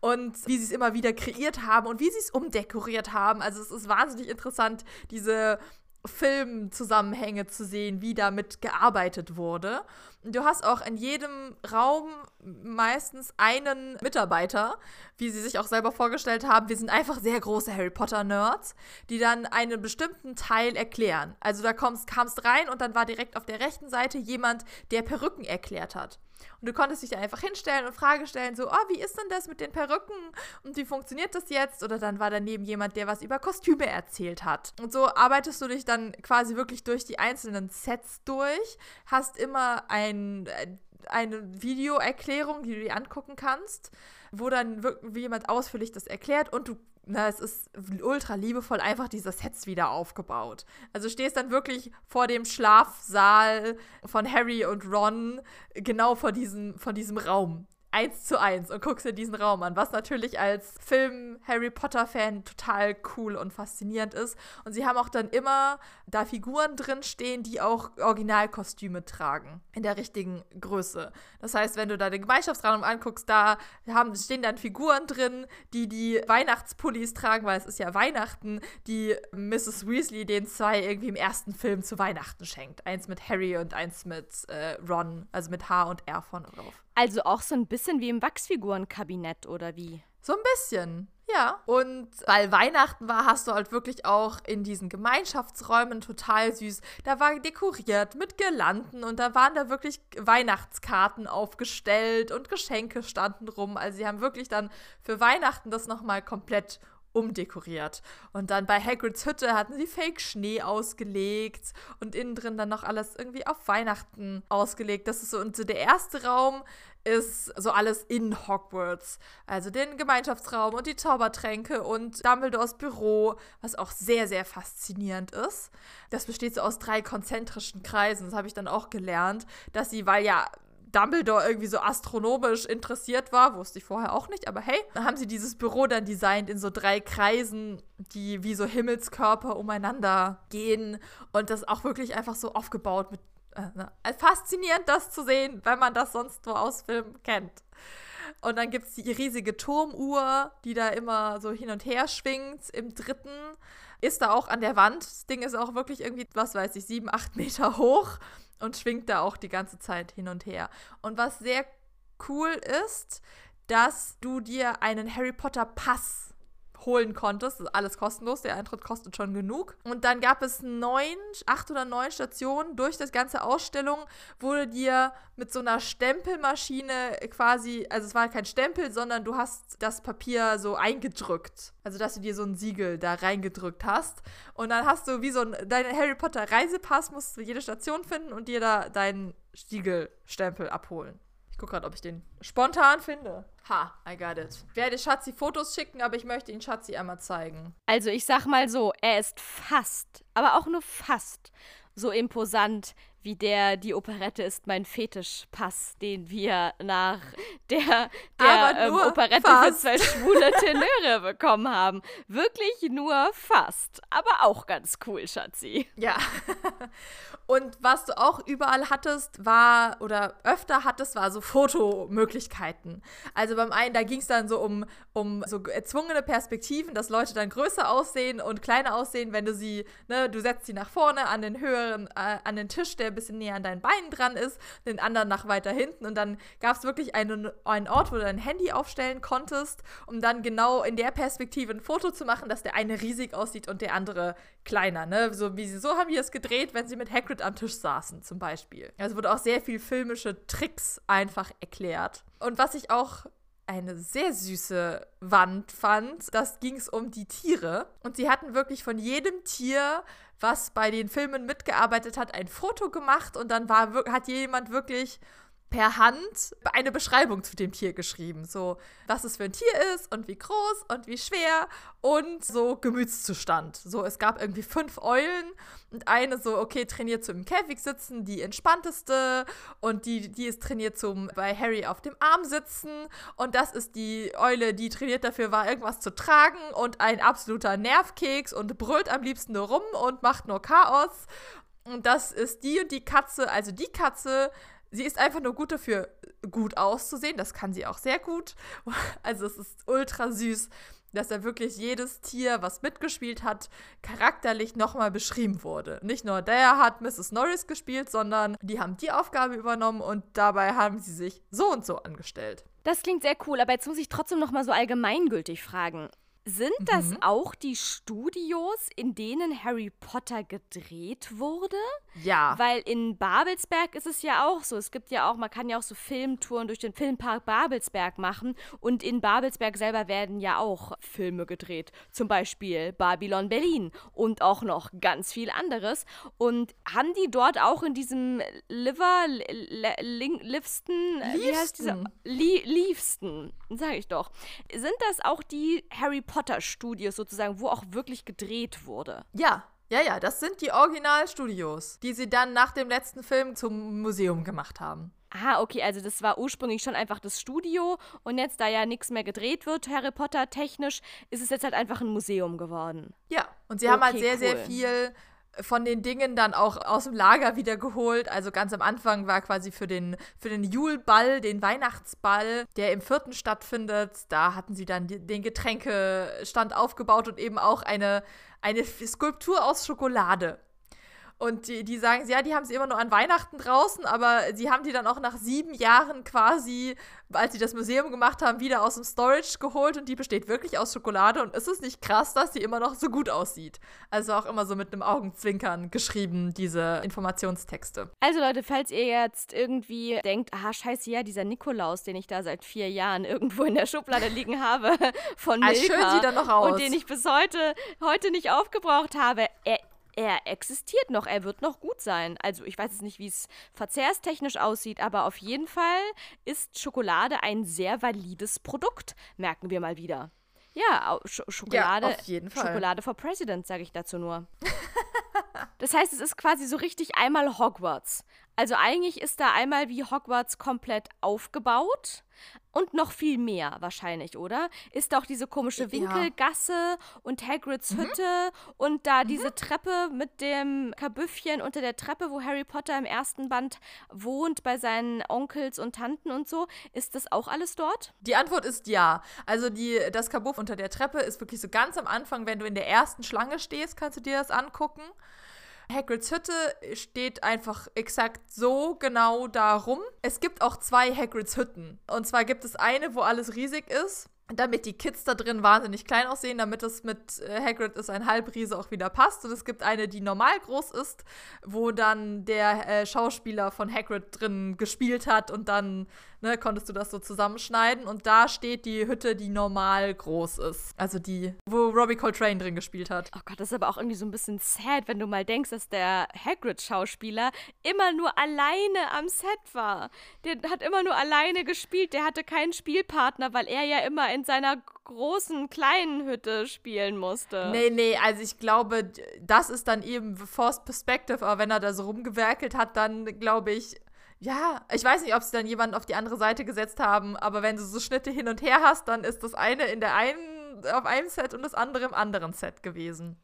und wie sie es immer wieder kreiert haben und wie sie es umdekoriert haben. Also es ist wahnsinnig interessant, diese Filmzusammenhänge zu sehen, wie damit gearbeitet wurde. Du hast auch in jedem Raum meistens einen Mitarbeiter, wie sie sich auch selber vorgestellt haben. Wir sind einfach sehr große Harry Potter-Nerds, die dann einen bestimmten Teil erklären. Also da kommst, kamst rein und dann war direkt auf der rechten Seite jemand, der Perücken erklärt hat. Und du konntest dich da einfach hinstellen und Frage stellen, so, oh, wie ist denn das mit den Perücken und wie funktioniert das jetzt? Oder dann war daneben jemand, der was über Kostüme erzählt hat. Und so arbeitest du dich dann quasi wirklich durch die einzelnen Sets durch, hast immer ein, äh, eine Videoerklärung, die du dir angucken kannst, wo dann wirklich jemand ausführlich das erklärt und du na, es ist ultra liebevoll einfach diese Sets wieder aufgebaut. Also stehst dann wirklich vor dem Schlafsaal von Harry und Ron, genau vor diesem, vor diesem Raum eins zu eins und guckst dir diesen Raum an, was natürlich als Film-Harry Potter-Fan total cool und faszinierend ist. Und sie haben auch dann immer da Figuren drin stehen, die auch Originalkostüme tragen. In der richtigen Größe. Das heißt, wenn du da den Gemeinschaftsraum anguckst, da haben, stehen dann Figuren drin, die die Weihnachtspullis tragen, weil es ist ja Weihnachten, die Mrs. Weasley den zwei irgendwie im ersten Film zu Weihnachten schenkt. Eins mit Harry und eins mit äh, Ron, also mit H und R vorne drauf. Also auch so ein bisschen wie im Wachsfigurenkabinett oder wie? So ein bisschen. Ja, und weil Weihnachten war, hast du halt wirklich auch in diesen Gemeinschaftsräumen total süß. Da war dekoriert mit Girlanden und da waren da wirklich Weihnachtskarten aufgestellt und Geschenke standen rum. Also sie haben wirklich dann für Weihnachten das nochmal komplett umdekoriert. Und dann bei Hagrids Hütte hatten sie Fake-Schnee ausgelegt und innen drin dann noch alles irgendwie auf Weihnachten ausgelegt. Das ist so, und so der erste Raum ist so alles in Hogwarts. Also den Gemeinschaftsraum und die Zaubertränke und Dumbledores Büro, was auch sehr, sehr faszinierend ist. Das besteht so aus drei konzentrischen Kreisen. Das habe ich dann auch gelernt, dass sie, weil ja Dumbledore irgendwie so astronomisch interessiert war, wusste ich vorher auch nicht, aber hey, dann haben sie dieses Büro dann designt in so drei Kreisen, die wie so Himmelskörper umeinander gehen und das auch wirklich einfach so aufgebaut mit äh, ne? faszinierend das zu sehen, wenn man das sonst wo aus Filmen kennt. Und dann gibt es die riesige Turmuhr, die da immer so hin und her schwingt. Im dritten ist da auch an der Wand. Das Ding ist auch wirklich irgendwie, was weiß ich, sieben, acht Meter hoch und schwingt da auch die ganze Zeit hin und her. Und was sehr cool ist, dass du dir einen Harry Potter Pass holen konntest. Alles kostenlos, der Eintritt kostet schon genug. Und dann gab es neun, acht oder neun Stationen durch das ganze Ausstellung, wurde dir mit so einer Stempelmaschine quasi, also es war kein Stempel, sondern du hast das Papier so eingedrückt. Also dass du dir so ein Siegel da reingedrückt hast. Und dann hast du wie so ein, dein Harry Potter Reisepass, musst du jede Station finden und dir da deinen Siegelstempel abholen. Ich gucke gerade, ob ich den spontan finde. Ha, I got it. Ich werde Schatzi Fotos schicken, aber ich möchte ihn Schatzi einmal zeigen. Also ich sag mal so, er ist fast, aber auch nur fast so imposant wie der Die Operette ist mein Fetischpass, den wir nach der, der ähm, Operette fast. für zwei schwule [LAUGHS] Tenöre bekommen haben. Wirklich nur fast, aber auch ganz cool, Schatzi. Ja. [LAUGHS] Und was du auch überall hattest, war, oder öfter hattest, war so Fotomöglichkeiten. Also beim einen, da ging es dann so um, um so erzwungene Perspektiven, dass Leute dann größer aussehen und kleiner aussehen, wenn du sie, ne, du setzt sie nach vorne an den höheren, äh, an den Tisch, der bisschen näher an deinen Beinen dran ist, den anderen nach weiter hinten. Und dann gab es wirklich einen, einen Ort, wo du dein Handy aufstellen konntest, um dann genau in der Perspektive ein Foto zu machen, dass der eine riesig aussieht und der andere kleiner. Ne? So wie sie so haben die es gedreht, wenn sie mit Hagrid am Tisch saßen, zum Beispiel. Also wurde auch sehr viel filmische Tricks einfach erklärt. Und was ich auch eine sehr süße Wand fand. Das ging es um die Tiere. Und sie hatten wirklich von jedem Tier, was bei den Filmen mitgearbeitet hat, ein Foto gemacht. Und dann war, hat jemand wirklich per Hand eine Beschreibung zu dem Tier geschrieben. So, was es für ein Tier ist und wie groß und wie schwer und so Gemütszustand. So, es gab irgendwie fünf Eulen und eine so, okay, trainiert zum Käfig sitzen, die entspannteste und die, die ist trainiert zum bei Harry auf dem Arm sitzen und das ist die Eule, die trainiert dafür war, irgendwas zu tragen und ein absoluter Nervkeks und brüllt am liebsten nur rum und macht nur Chaos. Und das ist die und die Katze, also die Katze, Sie ist einfach nur gut dafür, gut auszusehen. Das kann sie auch sehr gut. [LAUGHS] Also es ist ultra süß, dass da wirklich jedes Tier, was mitgespielt hat, charakterlich nochmal beschrieben wurde. Nicht nur der hat Mrs. Norris gespielt, sondern die haben die Aufgabe übernommen und dabei haben sie sich so und so angestellt. Das klingt sehr cool, aber jetzt muss ich trotzdem nochmal so allgemeingültig fragen. Sind das mhm. auch die Studios, in denen Harry Potter gedreht wurde? Ja. Weil in Babelsberg ist es ja auch so. Es gibt ja auch, man kann ja auch so Filmtouren durch den Filmpark Babelsberg machen. Und in Babelsberg selber werden ja auch Filme gedreht. Zum Beispiel Babylon Berlin und auch noch ganz viel anderes. Und haben die dort auch in diesem Liver, Livingston, wie heißt dieser? Liefsten, sag ich doch. Sind das auch die Harry Potter Potter-Studios sozusagen, wo auch wirklich gedreht wurde. Ja, ja, ja, das sind die Originalstudios, die sie dann nach dem letzten Film zum Museum gemacht haben. Ah, okay, also das war ursprünglich schon einfach das Studio und jetzt, da ja nichts mehr gedreht wird, Harry Potter technisch, ist es jetzt halt einfach ein Museum geworden. Ja, und sie okay, haben halt sehr, cool. sehr viel von den Dingen dann auch aus dem Lager wieder geholt. Also ganz am Anfang war quasi für den, für den Julball, den Weihnachtsball, der im vierten stattfindet, da hatten sie dann den Getränkestand aufgebaut und eben auch eine, eine Skulptur aus Schokolade. Und die, die sagen, ja, die haben sie immer nur an Weihnachten draußen, aber sie haben die dann auch nach sieben Jahren quasi, als sie das Museum gemacht haben, wieder aus dem Storage geholt und die besteht wirklich aus Schokolade. Und ist es nicht krass, dass sie immer noch so gut aussieht? Also auch immer so mit einem Augenzwinkern geschrieben, diese Informationstexte. Also Leute, falls ihr jetzt irgendwie denkt, ah, scheiße, ja, dieser Nikolaus, den ich da seit vier Jahren irgendwo in der Schublade liegen habe, [LAUGHS] von Milka, ah, schön sieht er noch aus. und den ich bis heute, heute nicht aufgebraucht habe, er er existiert noch, er wird noch gut sein. Also ich weiß jetzt nicht, wie es verzehrstechnisch aussieht, aber auf jeden Fall ist Schokolade ein sehr valides Produkt, merken wir mal wieder. Ja, Sch Schokolade, ja, auf jeden Fall. Schokolade for President, sage ich dazu nur. [LAUGHS] das heißt, es ist quasi so richtig einmal Hogwarts. Also eigentlich ist da einmal wie Hogwarts komplett aufgebaut und noch viel mehr wahrscheinlich, oder? Ist auch diese komische Winkelgasse ja. und Hagrids mhm. Hütte und da mhm. diese Treppe mit dem Kabüffchen unter der Treppe, wo Harry Potter im ersten Band wohnt bei seinen Onkels und Tanten und so. Ist das auch alles dort? Die Antwort ist ja. Also die, das Kabuff unter der Treppe ist wirklich so ganz am Anfang, wenn du in der ersten Schlange stehst, kannst du dir das angucken. Hagrids Hütte steht einfach exakt so genau darum. Es gibt auch zwei Hagrids Hütten. Und zwar gibt es eine, wo alles riesig ist damit die Kids da drin wahnsinnig klein aussehen, damit es mit äh, Hagrid ist ein Halbriese auch wieder passt. Und es gibt eine, die normal groß ist, wo dann der äh, Schauspieler von Hagrid drin gespielt hat und dann ne, konntest du das so zusammenschneiden. Und da steht die Hütte, die normal groß ist. Also die, wo Robbie Coltrane drin gespielt hat. Oh Gott, das ist aber auch irgendwie so ein bisschen sad, wenn du mal denkst, dass der Hagrid-Schauspieler immer nur alleine am Set war. Der hat immer nur alleine gespielt, der hatte keinen Spielpartner, weil er ja immer in seiner großen, kleinen Hütte spielen musste. Nee, nee, also ich glaube, das ist dann eben Forced Perspective, aber wenn er da so rumgewerkelt hat, dann glaube ich, ja, ich weiß nicht, ob sie dann jemanden auf die andere Seite gesetzt haben, aber wenn du so Schnitte hin und her hast, dann ist das eine in der einen auf einem Set und das andere im anderen Set gewesen.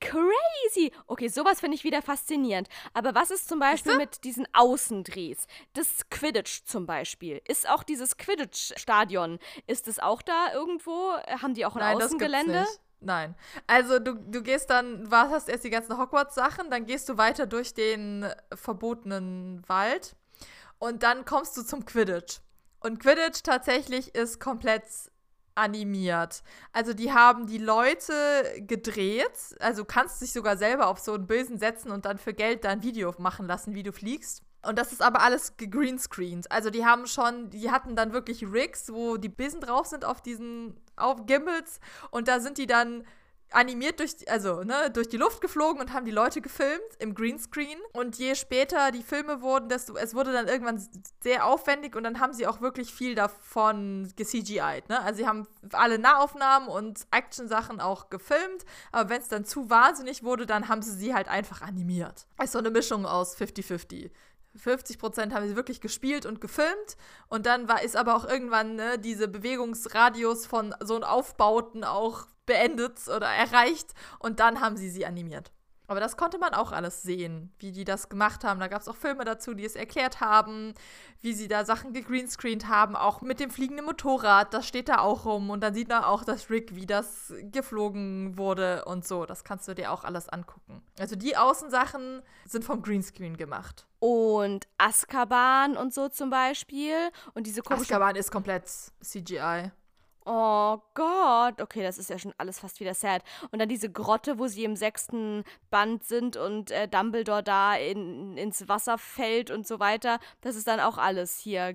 Crazy! Okay, sowas finde ich wieder faszinierend. Aber was ist zum Beispiel mit diesen Außendrehs? Das Quidditch zum Beispiel. Ist auch dieses Quidditch-Stadion, ist es auch da irgendwo? Haben die auch ein Nein, Außengelände? Nein. Also du, du gehst dann, du hast erst die ganzen Hogwarts-Sachen, dann gehst du weiter durch den verbotenen Wald und dann kommst du zum Quidditch. Und Quidditch tatsächlich ist komplett animiert. Also die haben die Leute gedreht. Also kannst dich sogar selber auf so einen Bösen setzen und dann für Geld da ein Video machen lassen, wie du fliegst. Und das ist aber alles gegreenscreened. Also die haben schon, die hatten dann wirklich Rigs, wo die Besen drauf sind auf diesen auf Gimbals und da sind die dann animiert durch, also, ne, durch die Luft geflogen und haben die Leute gefilmt im Greenscreen. Und je später die Filme wurden, desto, es wurde dann irgendwann sehr aufwendig und dann haben sie auch wirklich viel davon ge-CGI'd, ne? Also sie haben alle Nahaufnahmen und Action-Sachen auch gefilmt, aber wenn es dann zu wahnsinnig wurde, dann haben sie sie halt einfach animiert. ist so eine Mischung aus 50-50. 50 Prozent haben sie wirklich gespielt und gefilmt und dann war ist aber auch irgendwann ne, diese Bewegungsradius von so Aufbauten auch beendet oder erreicht und dann haben sie sie animiert. Aber das konnte man auch alles sehen, wie die das gemacht haben. Da gab es auch Filme dazu, die es erklärt haben, wie sie da Sachen gegreenscreened haben, auch mit dem fliegenden Motorrad, das steht da auch rum. Und dann sieht man auch das Rig, wie das geflogen wurde und so. Das kannst du dir auch alles angucken. Also die Außensachen sind vom Greenscreen gemacht. Und Azkaban und so zum Beispiel. Und diese komische. Azkaban ist komplett CGI. Oh Gott, okay, das ist ja schon alles fast wieder sad. Und dann diese Grotte, wo sie im sechsten Band sind und äh, Dumbledore da in, ins Wasser fällt und so weiter. Das ist dann auch alles hier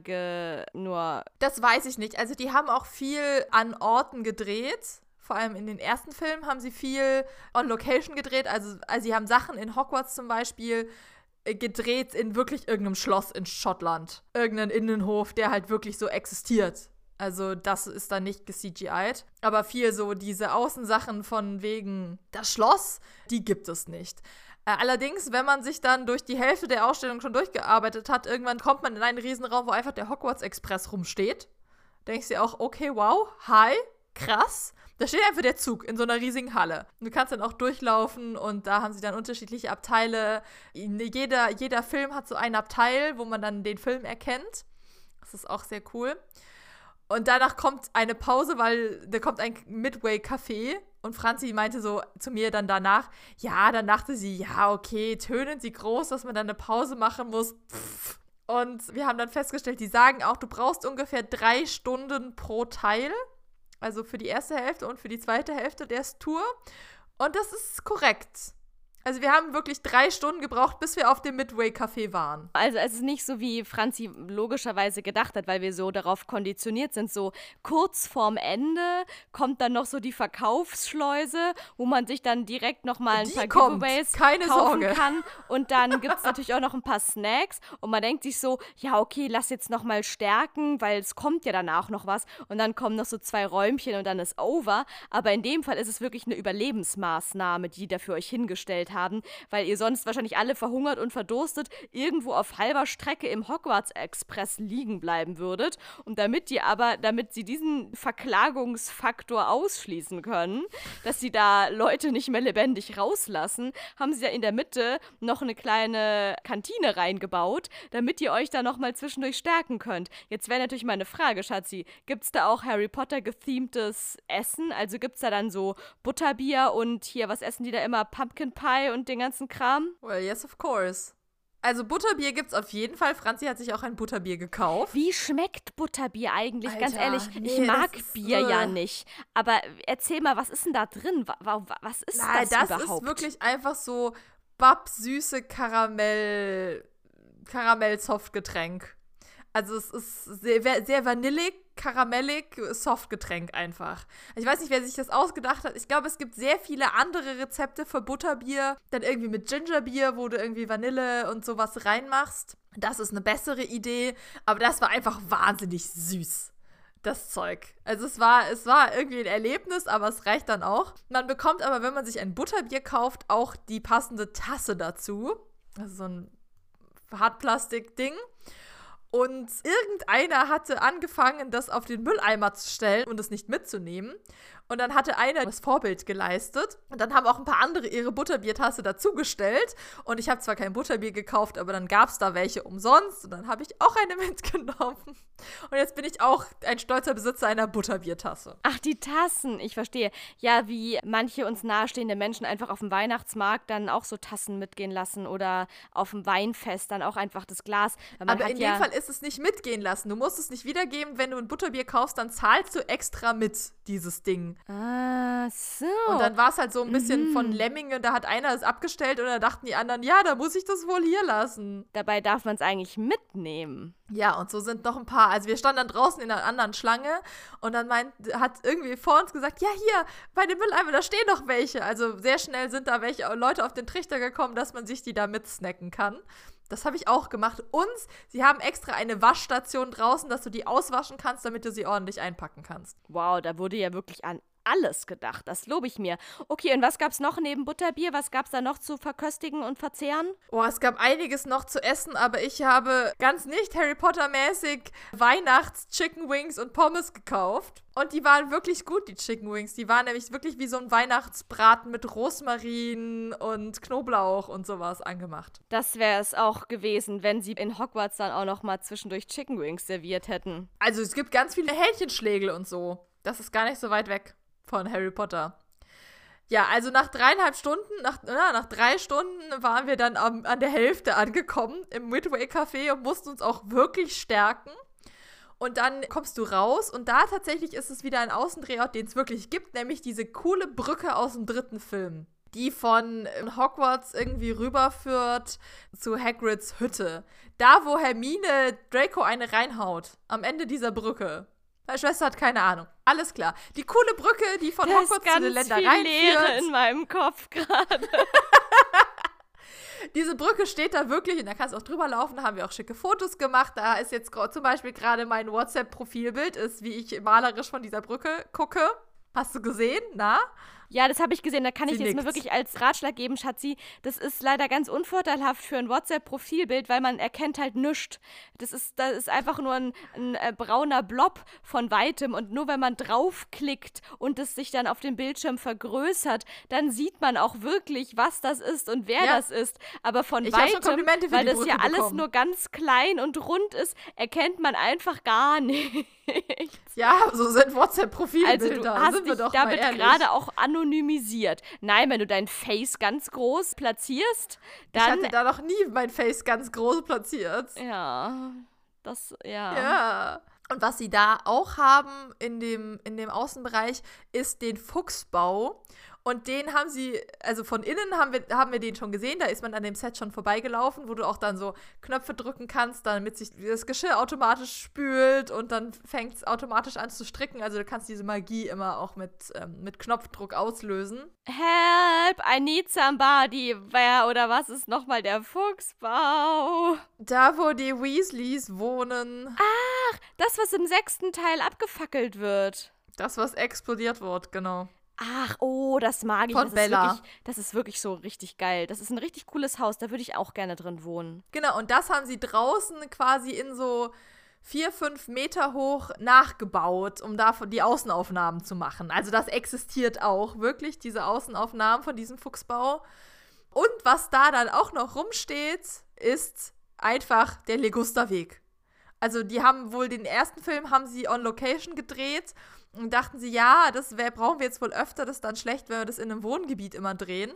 nur. Das weiß ich nicht. Also die haben auch viel an Orten gedreht. Vor allem in den ersten Filmen haben sie viel on Location gedreht. Also, also sie haben Sachen in Hogwarts zum Beispiel äh, gedreht in wirklich irgendeinem Schloss in Schottland. Irgendein Innenhof, der halt wirklich so existiert. Also das ist dann nicht ge-CGI'd. Aber viel so diese Außensachen von wegen das Schloss, die gibt es nicht. Äh, allerdings, wenn man sich dann durch die Hälfte der Ausstellung schon durchgearbeitet hat, irgendwann kommt man in einen Riesenraum, wo einfach der Hogwarts Express rumsteht. Denkst du dir auch, okay, wow, hi, krass. Da steht einfach der Zug in so einer riesigen Halle. Du kannst dann auch durchlaufen und da haben sie dann unterschiedliche Abteile. Jeder, jeder Film hat so ein Abteil, wo man dann den Film erkennt. Das ist auch sehr cool. Und danach kommt eine Pause, weil da kommt ein Midway-Café. Und Franzi meinte so zu mir dann danach, ja, dann dachte sie, ja, okay, tönen sie groß, dass man dann eine Pause machen muss. Pff. Und wir haben dann festgestellt, die sagen auch, du brauchst ungefähr drei Stunden pro Teil. Also für die erste Hälfte und für die zweite Hälfte der Tour. Und das ist korrekt. Also wir haben wirklich drei Stunden gebraucht, bis wir auf dem Midway-Café waren. Also es ist nicht so, wie Franzi logischerweise gedacht hat, weil wir so darauf konditioniert sind. So kurz vorm Ende kommt dann noch so die Verkaufsschleuse, wo man sich dann direkt nochmal ein die paar kommt. Giveaways Keine kaufen Sorge. kann. Und dann [LAUGHS] gibt es natürlich auch noch ein paar Snacks. Und man denkt sich so, ja okay, lass jetzt nochmal stärken, weil es kommt ja danach noch was. Und dann kommen noch so zwei Räumchen und dann ist over. Aber in dem Fall ist es wirklich eine Überlebensmaßnahme, die da für euch hingestellt haben, weil ihr sonst wahrscheinlich alle verhungert und verdurstet irgendwo auf halber Strecke im Hogwarts Express liegen bleiben würdet. Und damit die aber, damit sie diesen Verklagungsfaktor ausschließen können, dass sie da Leute nicht mehr lebendig rauslassen, haben sie ja in der Mitte noch eine kleine Kantine reingebaut, damit ihr euch da nochmal zwischendurch stärken könnt. Jetzt wäre natürlich meine Frage, Schatzi, gibt es da auch Harry Potter gethemtes Essen? Also gibt es da dann so Butterbier und hier, was essen die da immer? Pumpkin Pie und den ganzen Kram? Well, yes, of course. Also Butterbier gibt's auf jeden Fall. Franzi hat sich auch ein Butterbier gekauft. Wie schmeckt Butterbier eigentlich? Alter, Ganz ehrlich, nee, ich mag Bier ist, ja nicht. Aber erzähl mal, was ist denn da drin? Was ist Na, das, das überhaupt? Das ist wirklich einfach so babsüße Karamell Karamell-Softgetränk. Also es ist sehr, sehr vanillig, karamellig, Softgetränk einfach. Ich weiß nicht, wer sich das ausgedacht hat. Ich glaube, es gibt sehr viele andere Rezepte für Butterbier. Dann irgendwie mit Gingerbier, wo du irgendwie Vanille und sowas reinmachst. Das ist eine bessere Idee. Aber das war einfach wahnsinnig süß das Zeug. Also es war, es war irgendwie ein Erlebnis, aber es reicht dann auch. Man bekommt aber, wenn man sich ein Butterbier kauft, auch die passende Tasse dazu. Also so ein Hartplastik-Ding. Und irgendeiner hatte angefangen, das auf den Mülleimer zu stellen und es nicht mitzunehmen. Und dann hatte einer das Vorbild geleistet. Und dann haben auch ein paar andere ihre Butterbiertasse dazugestellt. Und ich habe zwar kein Butterbier gekauft, aber dann gab es da welche umsonst. Und dann habe ich auch eine [LAUGHS] mitgenommen. Und jetzt bin ich auch ein stolzer Besitzer einer Butterbiertasse. Ach, die Tassen, ich verstehe. Ja, wie manche uns nahestehende Menschen einfach auf dem Weihnachtsmarkt dann auch so Tassen mitgehen lassen oder auf dem Weinfest dann auch einfach das Glas. Aber in ja dem Fall ist es nicht mitgehen lassen. Du musst es nicht wiedergeben. Wenn du ein Butterbier kaufst, dann zahlst du extra mit dieses Ding. Ah, so. Und dann war es halt so ein bisschen mhm. von Lemmingen. Da hat einer es abgestellt und da dachten die anderen, ja, da muss ich das wohl hier lassen. Dabei darf man es eigentlich mitnehmen. Ja, und so sind noch ein paar. Also wir standen dann draußen in einer anderen Schlange und dann meint, hat irgendwie vor uns gesagt, ja, hier, bei dem Mülleimer, da stehen noch welche. Also sehr schnell sind da welche Leute auf den Trichter gekommen, dass man sich die da mitsnacken kann. Das habe ich auch gemacht. Und sie haben extra eine Waschstation draußen, dass du die auswaschen kannst, damit du sie ordentlich einpacken kannst. Wow, da wurde ja wirklich an alles gedacht. Das lobe ich mir. Okay, und was gab es noch neben Butterbier? Was gab es da noch zu verköstigen und verzehren? Oh, es gab einiges noch zu essen, aber ich habe ganz nicht Harry Potter-mäßig Weihnachts-Chicken Wings und Pommes gekauft. Und die waren wirklich gut, die Chicken Wings. Die waren nämlich wirklich wie so ein Weihnachtsbraten mit Rosmarin und Knoblauch und sowas angemacht. Das wäre es auch gewesen, wenn sie in Hogwarts dann auch noch mal zwischendurch Chicken Wings serviert hätten. Also es gibt ganz viele Hähnchenschlägel und so. Das ist gar nicht so weit weg von Harry Potter. Ja, also nach dreieinhalb Stunden, nach, na, nach drei Stunden waren wir dann am, an der Hälfte angekommen im Midway Café und mussten uns auch wirklich stärken. Und dann kommst du raus und da tatsächlich ist es wieder ein Außendrehort, den es wirklich gibt, nämlich diese coole Brücke aus dem dritten Film, die von Hogwarts irgendwie rüberführt zu Hagrids Hütte. Da, wo Hermine Draco eine reinhaut, am Ende dieser Brücke. Meine Schwester hat keine Ahnung. Alles klar. Die coole Brücke, die von da Hogwarts zu den Ländereien führt. in meinem Kopf gerade. [LAUGHS] Diese Brücke steht da wirklich und da kannst du auch drüber laufen. Da haben wir auch schicke Fotos gemacht. Da ist jetzt zum Beispiel gerade mein WhatsApp-Profilbild, ist wie ich malerisch von dieser Brücke gucke. Hast du gesehen? Na? Ja, das habe ich gesehen. Da kann Sie ich jetzt mal wirklich als Ratschlag geben, Schatzi. Das ist leider ganz unvorteilhaft für ein WhatsApp-Profilbild, weil man erkennt halt nichts. Das ist, das ist einfach nur ein, ein äh, brauner Blob von weitem. Und nur wenn man draufklickt und es sich dann auf dem Bildschirm vergrößert, dann sieht man auch wirklich, was das ist und wer ja. das ist. Aber von ich weitem, weil das ja alles bekommen. nur ganz klein und rund ist, erkennt man einfach gar [LAUGHS] nichts. Ja, so sind WhatsApp-Profilbilder. Also du hast dich damit gerade auch anonymisiert. Nein, wenn du dein Face ganz groß platzierst, dann... Ich hatte da noch nie mein Face ganz groß platziert. Ja, das, ja. Ja. Und was sie da auch haben in dem, in dem Außenbereich, ist den Fuchsbau. Und den haben sie, also von innen haben wir, haben wir den schon gesehen, da ist man an dem Set schon vorbeigelaufen, wo du auch dann so Knöpfe drücken kannst, damit sich das Geschirr automatisch spült und dann fängt es automatisch an zu stricken. Also du kannst diese Magie immer auch mit, ähm, mit Knopfdruck auslösen. Help, I need somebody. Wer oder was ist nochmal der Fuchsbau? Da, wo die Weasleys wohnen. Ach, das, was im sechsten Teil abgefackelt wird. Das, was explodiert wird, genau. Ach, oh, das mag ich. Von das Bella. Ist wirklich, das ist wirklich so richtig geil. Das ist ein richtig cooles Haus, da würde ich auch gerne drin wohnen. Genau, und das haben sie draußen quasi in so vier, fünf Meter hoch nachgebaut, um da die Außenaufnahmen zu machen. Also das existiert auch wirklich, diese Außenaufnahmen von diesem Fuchsbau. Und was da dann auch noch rumsteht, ist einfach der Legusterweg. Also die haben wohl den ersten Film haben sie on Location gedreht und dachten sie, ja, das wär, brauchen wir jetzt wohl öfter, das ist dann schlecht, wenn wir das in einem Wohngebiet immer drehen.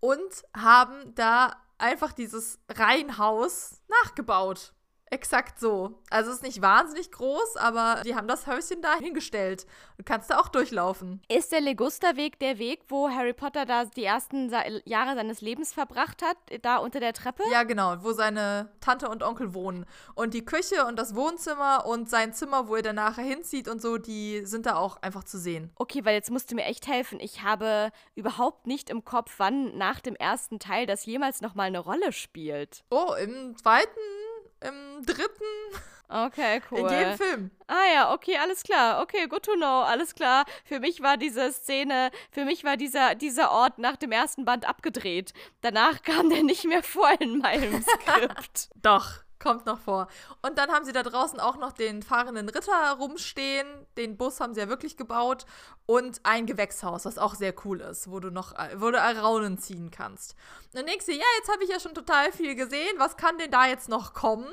Und haben da einfach dieses Reihenhaus nachgebaut. Exakt so. Also es ist nicht wahnsinnig groß, aber die haben das Häuschen da hingestellt. Du kannst da auch durchlaufen. Ist der Legusterweg der Weg, wo Harry Potter da die ersten Jahre seines Lebens verbracht hat, da unter der Treppe? Ja, genau, wo seine Tante und Onkel wohnen. Und die Küche und das Wohnzimmer und sein Zimmer, wo er dann nachher hinzieht und so, die sind da auch einfach zu sehen. Okay, weil jetzt musst du mir echt helfen. Ich habe überhaupt nicht im Kopf, wann nach dem ersten Teil das jemals nochmal eine Rolle spielt. Oh, im zweiten im dritten. Okay, cool. [LAUGHS] In jedem Film. Ah ja, okay, alles klar. Okay, good to know, alles klar. Für mich war diese Szene, für mich war dieser, dieser Ort nach dem ersten Band abgedreht. Danach [LAUGHS] kam der nicht mehr vor in meinem [LAUGHS] Skript. Doch, kommt noch vor. Und dann haben sie da draußen auch noch den fahrenden Ritter rumstehen. Den Bus haben sie ja wirklich gebaut. Und ein Gewächshaus, was auch sehr cool ist, wo du noch, wo du Raunen ziehen kannst. Und dann denkst du, ja, jetzt habe ich ja schon total viel gesehen. Was kann denn da jetzt noch kommen?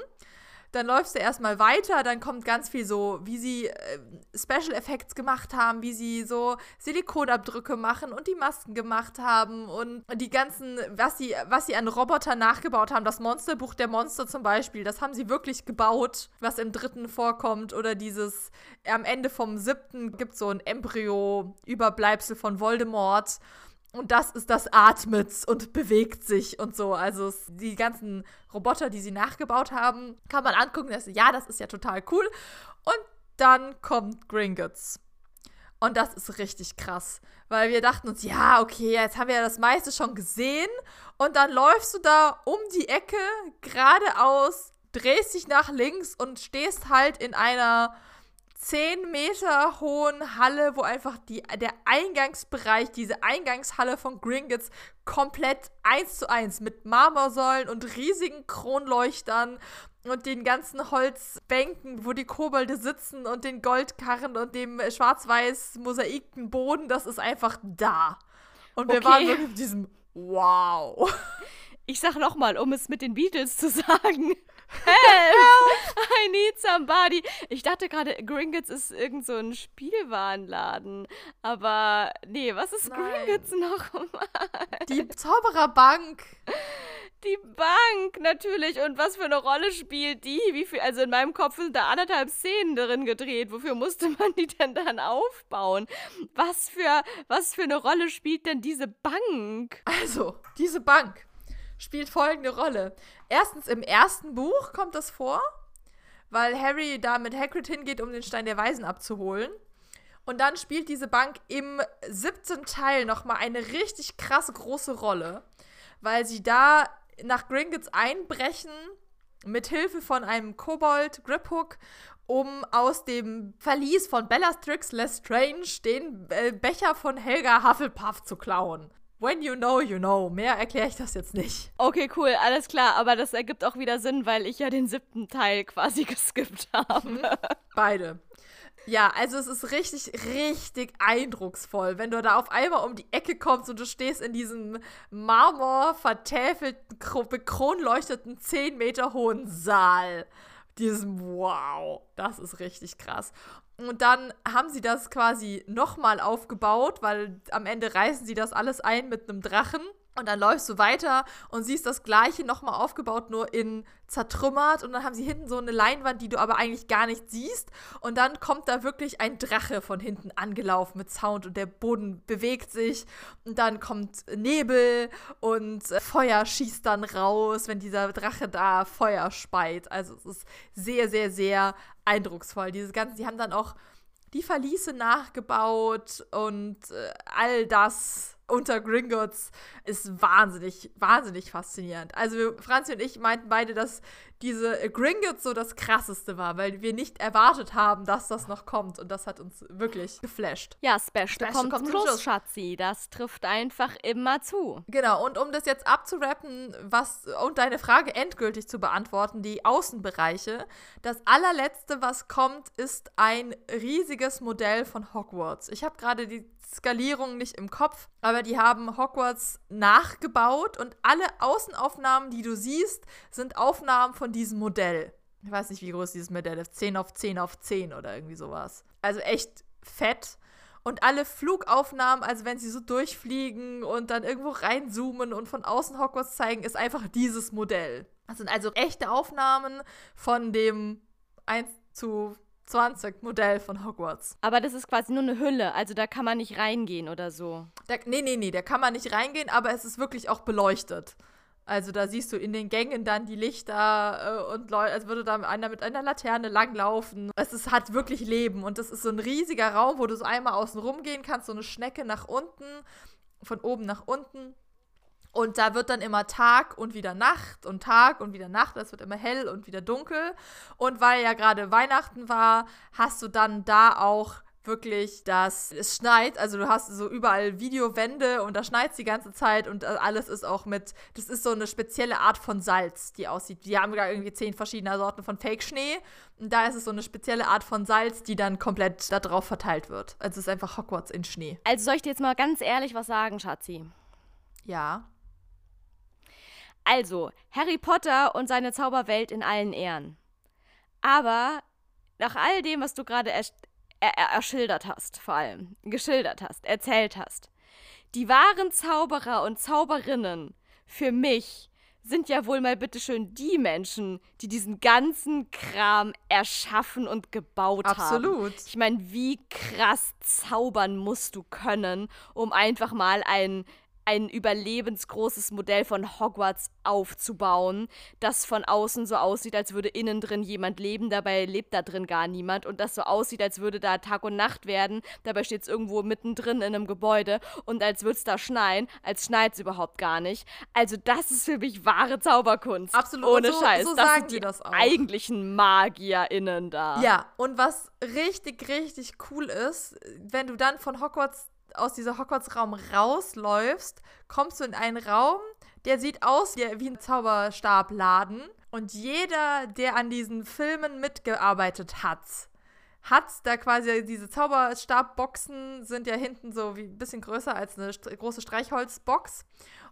Dann läufst du erstmal weiter, dann kommt ganz viel so, wie sie äh, Special Effects gemacht haben, wie sie so Silikonabdrücke machen und die Masken gemacht haben und die ganzen, was sie, was sie an Robotern nachgebaut haben. Das Monsterbuch der Monster zum Beispiel, das haben sie wirklich gebaut, was im dritten vorkommt. Oder dieses, am Ende vom siebten gibt es so ein Embryo-Überbleibsel von Voldemort. Und das ist das atmet und bewegt sich und so. Also die ganzen Roboter, die sie nachgebaut haben, kann man angucken. Dass, ja, das ist ja total cool. Und dann kommt Gringotts. Und das ist richtig krass, weil wir dachten uns, ja, okay, jetzt haben wir ja das meiste schon gesehen. Und dann läufst du da um die Ecke geradeaus, drehst dich nach links und stehst halt in einer 10 Meter hohen Halle, wo einfach die, der Eingangsbereich, diese Eingangshalle von Gringotts komplett eins zu eins mit Marmorsäulen und riesigen Kronleuchtern und den ganzen Holzbänken, wo die Kobolde sitzen und den Goldkarren und dem schwarz-weiß mosaikten Boden, das ist einfach da. Und wir okay. waren wirklich in diesem Wow. [LAUGHS] Ich sag nochmal, um es mit den Beatles zu sagen. Help! I need somebody. Ich dachte gerade, Gringotts ist irgend so ein Spielwarenladen. Aber nee, was ist Nein. Gringotts nochmal? Die Zaubererbank. Die Bank, natürlich. Und was für eine Rolle spielt die? Wie viel, also in meinem Kopf sind da anderthalb Szenen drin gedreht. Wofür musste man die denn dann aufbauen? Was für, was für eine Rolle spielt denn diese Bank? Also, diese Bank spielt folgende Rolle. Erstens im ersten Buch kommt das vor, weil Harry da mit Hagrid hingeht, um den Stein der Weisen abzuholen. Und dann spielt diese Bank im siebten Teil nochmal eine richtig krasse große Rolle, weil sie da nach Gringotts einbrechen mit Hilfe von einem Kobold Griphook, um aus dem Verlies von Bellatrix Lestrange den äh, Becher von Helga Hufflepuff zu klauen. When you know, you know. Mehr erkläre ich das jetzt nicht. Okay, cool, alles klar. Aber das ergibt auch wieder Sinn, weil ich ja den siebten Teil quasi [LAUGHS] geskippt habe. Mhm. Beide. Ja, also es ist richtig, richtig eindrucksvoll, wenn du da auf einmal um die Ecke kommst und du stehst in diesem Marmor vertäfelten, bekronleuchteten, 10 Meter hohen Saal. Diesem Wow, das ist richtig krass. Und dann haben sie das quasi nochmal aufgebaut, weil am Ende reißen sie das alles ein mit einem Drachen. Und dann läufst du weiter und siehst das gleiche nochmal aufgebaut, nur in zertrümmert. Und dann haben sie hinten so eine Leinwand, die du aber eigentlich gar nicht siehst. Und dann kommt da wirklich ein Drache von hinten angelaufen mit Sound und der Boden bewegt sich. Und dann kommt Nebel und Feuer schießt dann raus, wenn dieser Drache da Feuer speit. Also es ist sehr, sehr, sehr eindrucksvoll. Dieses Ganze, die haben dann auch die Verliese nachgebaut und äh, all das unter Gringotts ist wahnsinnig, wahnsinnig faszinierend. Also Franzi und ich meinten beide, dass diese Gringotts so das krasseste war, weil wir nicht erwartet haben, dass das noch kommt und das hat uns wirklich geflasht. Ja, Special, Special kommt, kommt zum Schluss, Schatzi. Das trifft einfach immer zu. Genau, und um das jetzt abzurappen was, und deine Frage endgültig zu beantworten, die Außenbereiche, das allerletzte, was kommt, ist ein riesiges Modell von Hogwarts. Ich habe gerade die Skalierung nicht im Kopf, aber die haben Hogwarts nachgebaut und alle Außenaufnahmen, die du siehst, sind Aufnahmen von diesem Modell. Ich weiß nicht, wie groß dieses Modell ist. 10 auf 10 auf 10 oder irgendwie sowas. Also echt fett. Und alle Flugaufnahmen, also wenn sie so durchfliegen und dann irgendwo reinzoomen und von außen Hogwarts zeigen, ist einfach dieses Modell. Das sind also echte Aufnahmen von dem 1 zu 20 Modell von Hogwarts. Aber das ist quasi nur eine Hülle, also da kann man nicht reingehen oder so. Da, nee, nee, nee, da kann man nicht reingehen, aber es ist wirklich auch beleuchtet. Also da siehst du in den Gängen dann die Lichter äh, und Leute, als würde da einer mit einer Laterne langlaufen. Es ist, hat wirklich Leben und das ist so ein riesiger Raum, wo du so einmal außen rum gehen kannst, so eine Schnecke nach unten, von oben nach unten. Und da wird dann immer Tag und wieder Nacht und Tag und wieder Nacht. Es wird immer hell und wieder dunkel. Und weil ja gerade Weihnachten war, hast du dann da auch wirklich, dass es schneit. Also du hast so überall Videowände und da schneit es die ganze Zeit und alles ist auch mit, das ist so eine spezielle Art von Salz, die aussieht. Die haben da irgendwie zehn verschiedene Sorten von Fake-Schnee und da ist es so eine spezielle Art von Salz, die dann komplett da drauf verteilt wird. Also es ist einfach Hogwarts in Schnee. Also soll ich dir jetzt mal ganz ehrlich was sagen, Schatzi? Ja. Also, Harry Potter und seine Zauberwelt in allen Ehren. Aber nach all dem, was du gerade er, er, erschildert hast, vor allem, geschildert hast, erzählt hast, die wahren Zauberer und Zauberinnen für mich sind ja wohl mal bitteschön die Menschen, die diesen ganzen Kram erschaffen und gebaut Absolut. haben. Absolut. Ich meine, wie krass zaubern musst du können, um einfach mal ein ein überlebensgroßes Modell von Hogwarts aufzubauen, das von außen so aussieht, als würde innen drin jemand leben, dabei lebt da drin gar niemand und das so aussieht, als würde da Tag und Nacht werden, dabei steht es irgendwo mittendrin in einem Gebäude und als würde es da schneien, als schneit es überhaupt gar nicht. Also das ist für mich wahre Zauberkunst. Absolut. Ohne so, Scheiß. So das sagen sind die das auch. eigentlichen MagierInnen da. Ja, und was richtig, richtig cool ist, wenn du dann von Hogwarts aus diesem Hogwarts-Raum rausläufst, kommst du in einen Raum, der sieht aus wie, ein Zauberstabladen. Und jeder, der an diesen Filmen mitgearbeitet hat, hat da quasi diese Zauberstabboxen sind ja hinten so wie ein bisschen größer als eine große Streichholzbox.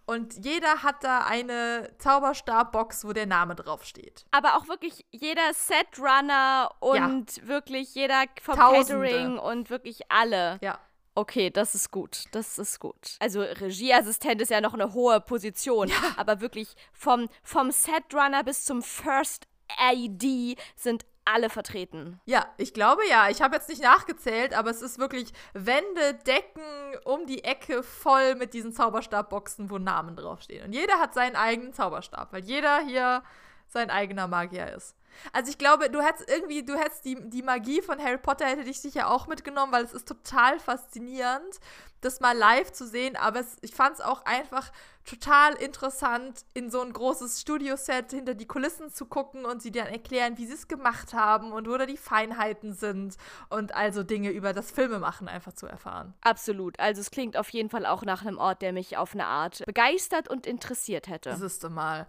Und jeder hat da eine Zauberstabbox, wo der Name draufsteht. Aber auch wirklich jeder Setrunner und ja. wirklich jeder vom Tausende. Catering und wirklich alle. Ja. Okay, das ist gut. Das ist gut. Also Regieassistent ist ja noch eine hohe Position, Ja. aber wirklich vom, vom Setrunner bis zum First AD sind alle vertreten. Ja, ich glaube ja. Ich habe jetzt nicht nachgezählt, aber es ist wirklich Wände, Decken um die Ecke voll mit diesen Zauberstabboxen, wo Namen draufstehen. Und jeder hat seinen eigenen Zauberstab, weil jeder hier sein eigener Magier ist. Also ich glaube, du hättest irgendwie, du hättest die, die Magie von Harry Potter hätte dich sicher auch mitgenommen, weil es ist total faszinierend, das mal live zu sehen. Aber es, ich fand es auch einfach total interessant, in so ein großes Studioset hinter die Kulissen zu gucken und sie dann erklären, wie sie es gemacht haben und wo da die Feinheiten sind und also Dinge über das Filmemachen einfach zu erfahren. Absolut. Also es klingt auf jeden Fall auch nach einem Ort, der mich auf eine Art begeistert und interessiert hätte. Das ist mal.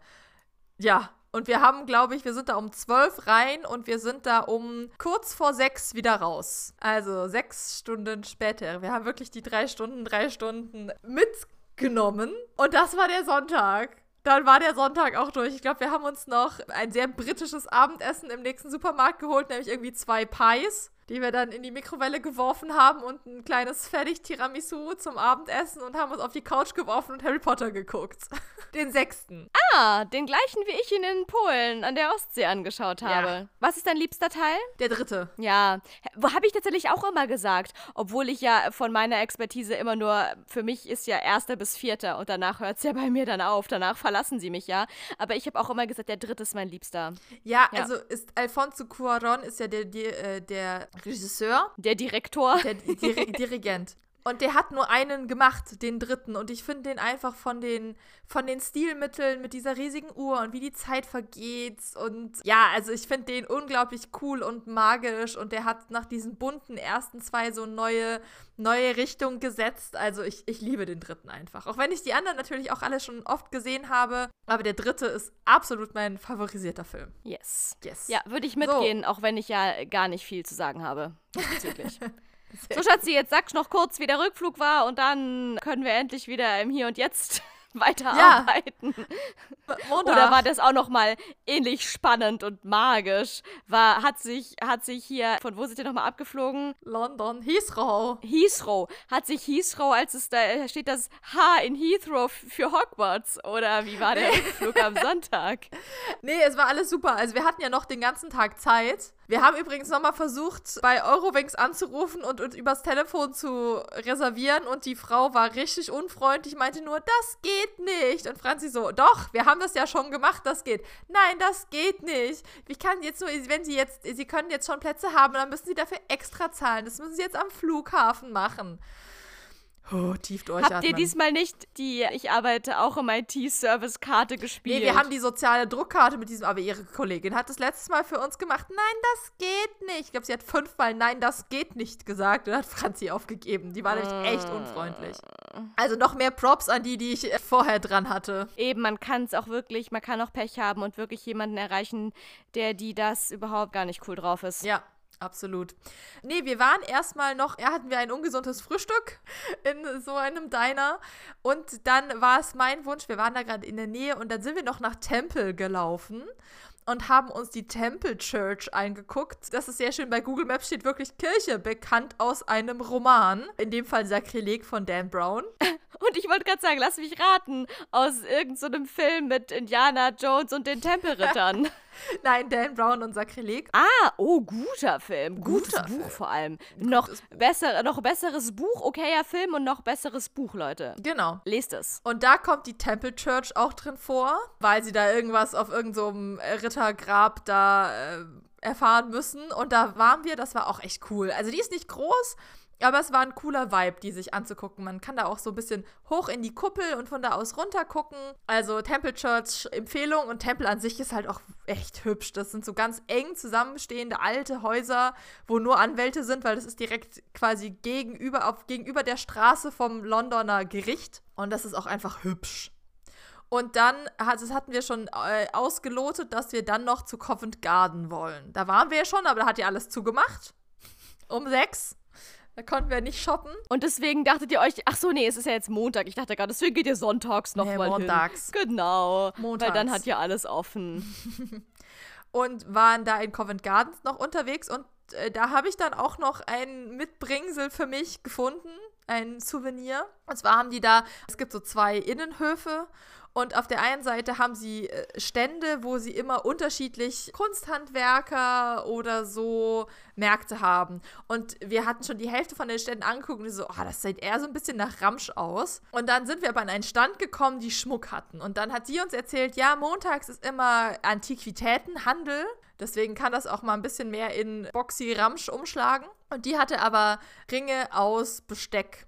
Ja, und wir haben, glaube ich, wir sind da um zwölf rein und wir sind da um kurz vor sechs wieder raus. Also sechs Stunden später. Wir haben wirklich die drei Stunden, drei Stunden mitgenommen. Und das war der Sonntag. Dann war der Sonntag auch durch. Ich glaube, wir haben uns noch ein sehr britisches Abendessen im nächsten Supermarkt geholt, nämlich irgendwie zwei Pies die wir dann in die Mikrowelle geworfen haben und ein kleines Fertig-Tiramisu zum Abendessen und haben uns auf die Couch geworfen und Harry Potter geguckt. [LAUGHS] Den sechsten. Ah, den gleichen, wie ich ihn in Polen an der Ostsee angeschaut habe. Ja. Was ist dein liebster Teil? Der dritte. Ja, habe ich tatsächlich auch immer gesagt, obwohl ich ja von meiner Expertise immer nur, für mich ist ja erster bis vierter und danach hört es ja bei mir dann auf, danach verlassen sie mich ja. Aber ich habe auch immer gesagt, der dritte ist mein liebster. Ja, Ja. also ist Alfonso Cuaron ist ja der, der, äh, der Regisseur, Der Direktor. der Dir Dirigent. Und der hat nur einen gemacht, den dritten. Und ich finde den einfach von den, von den Stilmitteln mit dieser riesigen Uhr und wie die Zeit vergeht. Und ja, also ich finde den unglaublich cool und magisch. Und der hat nach diesen bunten ersten zwei so neue, neue Richtung gesetzt. Also ich, ich liebe den dritten einfach. Auch wenn ich die anderen natürlich auch alle schon oft gesehen habe. Aber der dritte ist absolut mein favorisierter Film. Yes. Yes. Ja, würde ich mitgehen, auch wenn ich ja gar nicht viel zu sagen habe. Diesbezüglich. [LAUGHS] so, Schatzi, jetzt sag noch kurz, wie der Rückflug war und dann können wir endlich wieder im Hier und Jetzt [LAUGHS] weiterarbeiten. Montag. Oder war das auch noch mal ähnlich spannend und magisch? War, hat sich, hat sich hier, von wo sind ihr nochmal abgeflogen? London, Heathrow. Heathrow. Hat sich Heathrow, als es da steht das H in Heathrow für Hogwarts? Oder wie war der Rückflug am Sonntag? [LAUGHS] Nee, es war alles super. Also wir hatten ja noch den ganzen Tag Zeit. Wir haben übrigens nochmal versucht, bei Eurowings anzurufen und uns übers Telefon zu reservieren und die Frau war richtig unfreundlich, meinte nur, das geht nicht. Und Franzi so, doch, wir haben das ja schon gemacht, das geht. Nein, das geht nicht. Ich kann jetzt nur, wenn Sie jetzt, Sie können jetzt schon Plätze haben, dann müssen Sie dafür extra zahlen. Das müssen Sie jetzt am Flughafen machen. Oh, tief durchatmen. Habt ihr diesmal nicht die Ich arbeite auch im IT-Service-Karte gespielt? Nee, wir haben die soziale Druckkarte mit diesem, aber ihre Kollegin hat das letztes Mal für uns gemacht. Nein, das geht nicht. Ich glaube, sie hat fünfmal Nein, das geht nicht gesagt und hat Franzi aufgegeben. Die war nämlich echt unfreundlich. Also noch mehr Props an die, die ich äh, vorher dran hatte. Eben, man kann es auch wirklich, man kann auch Pech haben und wirklich jemanden erreichen, der die das überhaupt gar nicht cool drauf ist. Ja, Absolut. Nee, wir waren erstmal noch, ja, hatten wir ein ungesundes Frühstück in so einem Diner. Und dann war es mein Wunsch, wir waren da gerade in der Nähe und dann sind wir noch nach Temple gelaufen und haben uns die Temple Church eingeguckt. Das ist sehr schön. Bei Google Maps steht wirklich Kirche, bekannt aus einem Roman. In dem Fall Sakrileg von Dan Brown. [LAUGHS] Und ich wollte gerade sagen, lass mich raten, aus irgendeinem so Film mit Indiana Jones und den Tempelrittern. [LAUGHS] [LAUGHS] Nein, Dan Brown und Sakrileg. Ah, oh, guter Film. Gutes guter Buch Film. vor allem. Noch, besser, noch besseres Buch, okayer Film und noch besseres Buch, Leute. Genau. Lest es. Und da kommt die Temple Church auch drin vor, weil sie da irgendwas auf irgendeinem so Rittergrab da äh, erfahren müssen. Und da waren wir, das war auch echt cool. Also die ist nicht groß, aber es war ein cooler Vibe, die sich anzugucken. Man kann da auch so ein bisschen hoch in die Kuppel und von da aus runter gucken. Also Temple Church Empfehlung und Temple an sich ist halt auch echt hübsch. Das sind so ganz eng zusammenstehende alte Häuser, wo nur Anwälte sind, weil das ist direkt quasi gegenüber, auf, gegenüber der Straße vom Londoner Gericht. Und das ist auch einfach hübsch. Und dann das hatten wir schon äh, ausgelotet, dass wir dann noch zu Covent Garden wollen. Da waren wir ja schon, aber da hat ja alles zugemacht. Um sechs. Da konnten wir nicht shoppen. Und deswegen dachtet ihr euch, ach so, nee, es ist ja jetzt Montag. Ich dachte gerade, deswegen geht ihr sonntags nochmal nee, montags. hin. Genau. Montags. Weil dann hat ja alles offen. [LAUGHS] und waren da in Covent Gardens noch unterwegs und äh, da habe ich dann auch noch ein Mitbringsel für mich gefunden, ein Souvenir. Und zwar haben die da, es gibt so zwei Innenhöfe und auf der einen Seite haben sie äh, Stände, wo sie immer unterschiedlich Kunsthandwerker oder so Märkte haben. Und wir hatten schon die Hälfte von den Ständen angeguckt und so, oh, das sieht eher so ein bisschen nach Ramsch aus. Und dann sind wir aber an einen Stand gekommen, die Schmuck hatten. Und dann hat sie uns erzählt, ja, montags ist immer Antiquitätenhandel. Deswegen kann das auch mal ein bisschen mehr in Boxy Ramsch umschlagen. Und die hatte aber Ringe aus Besteck.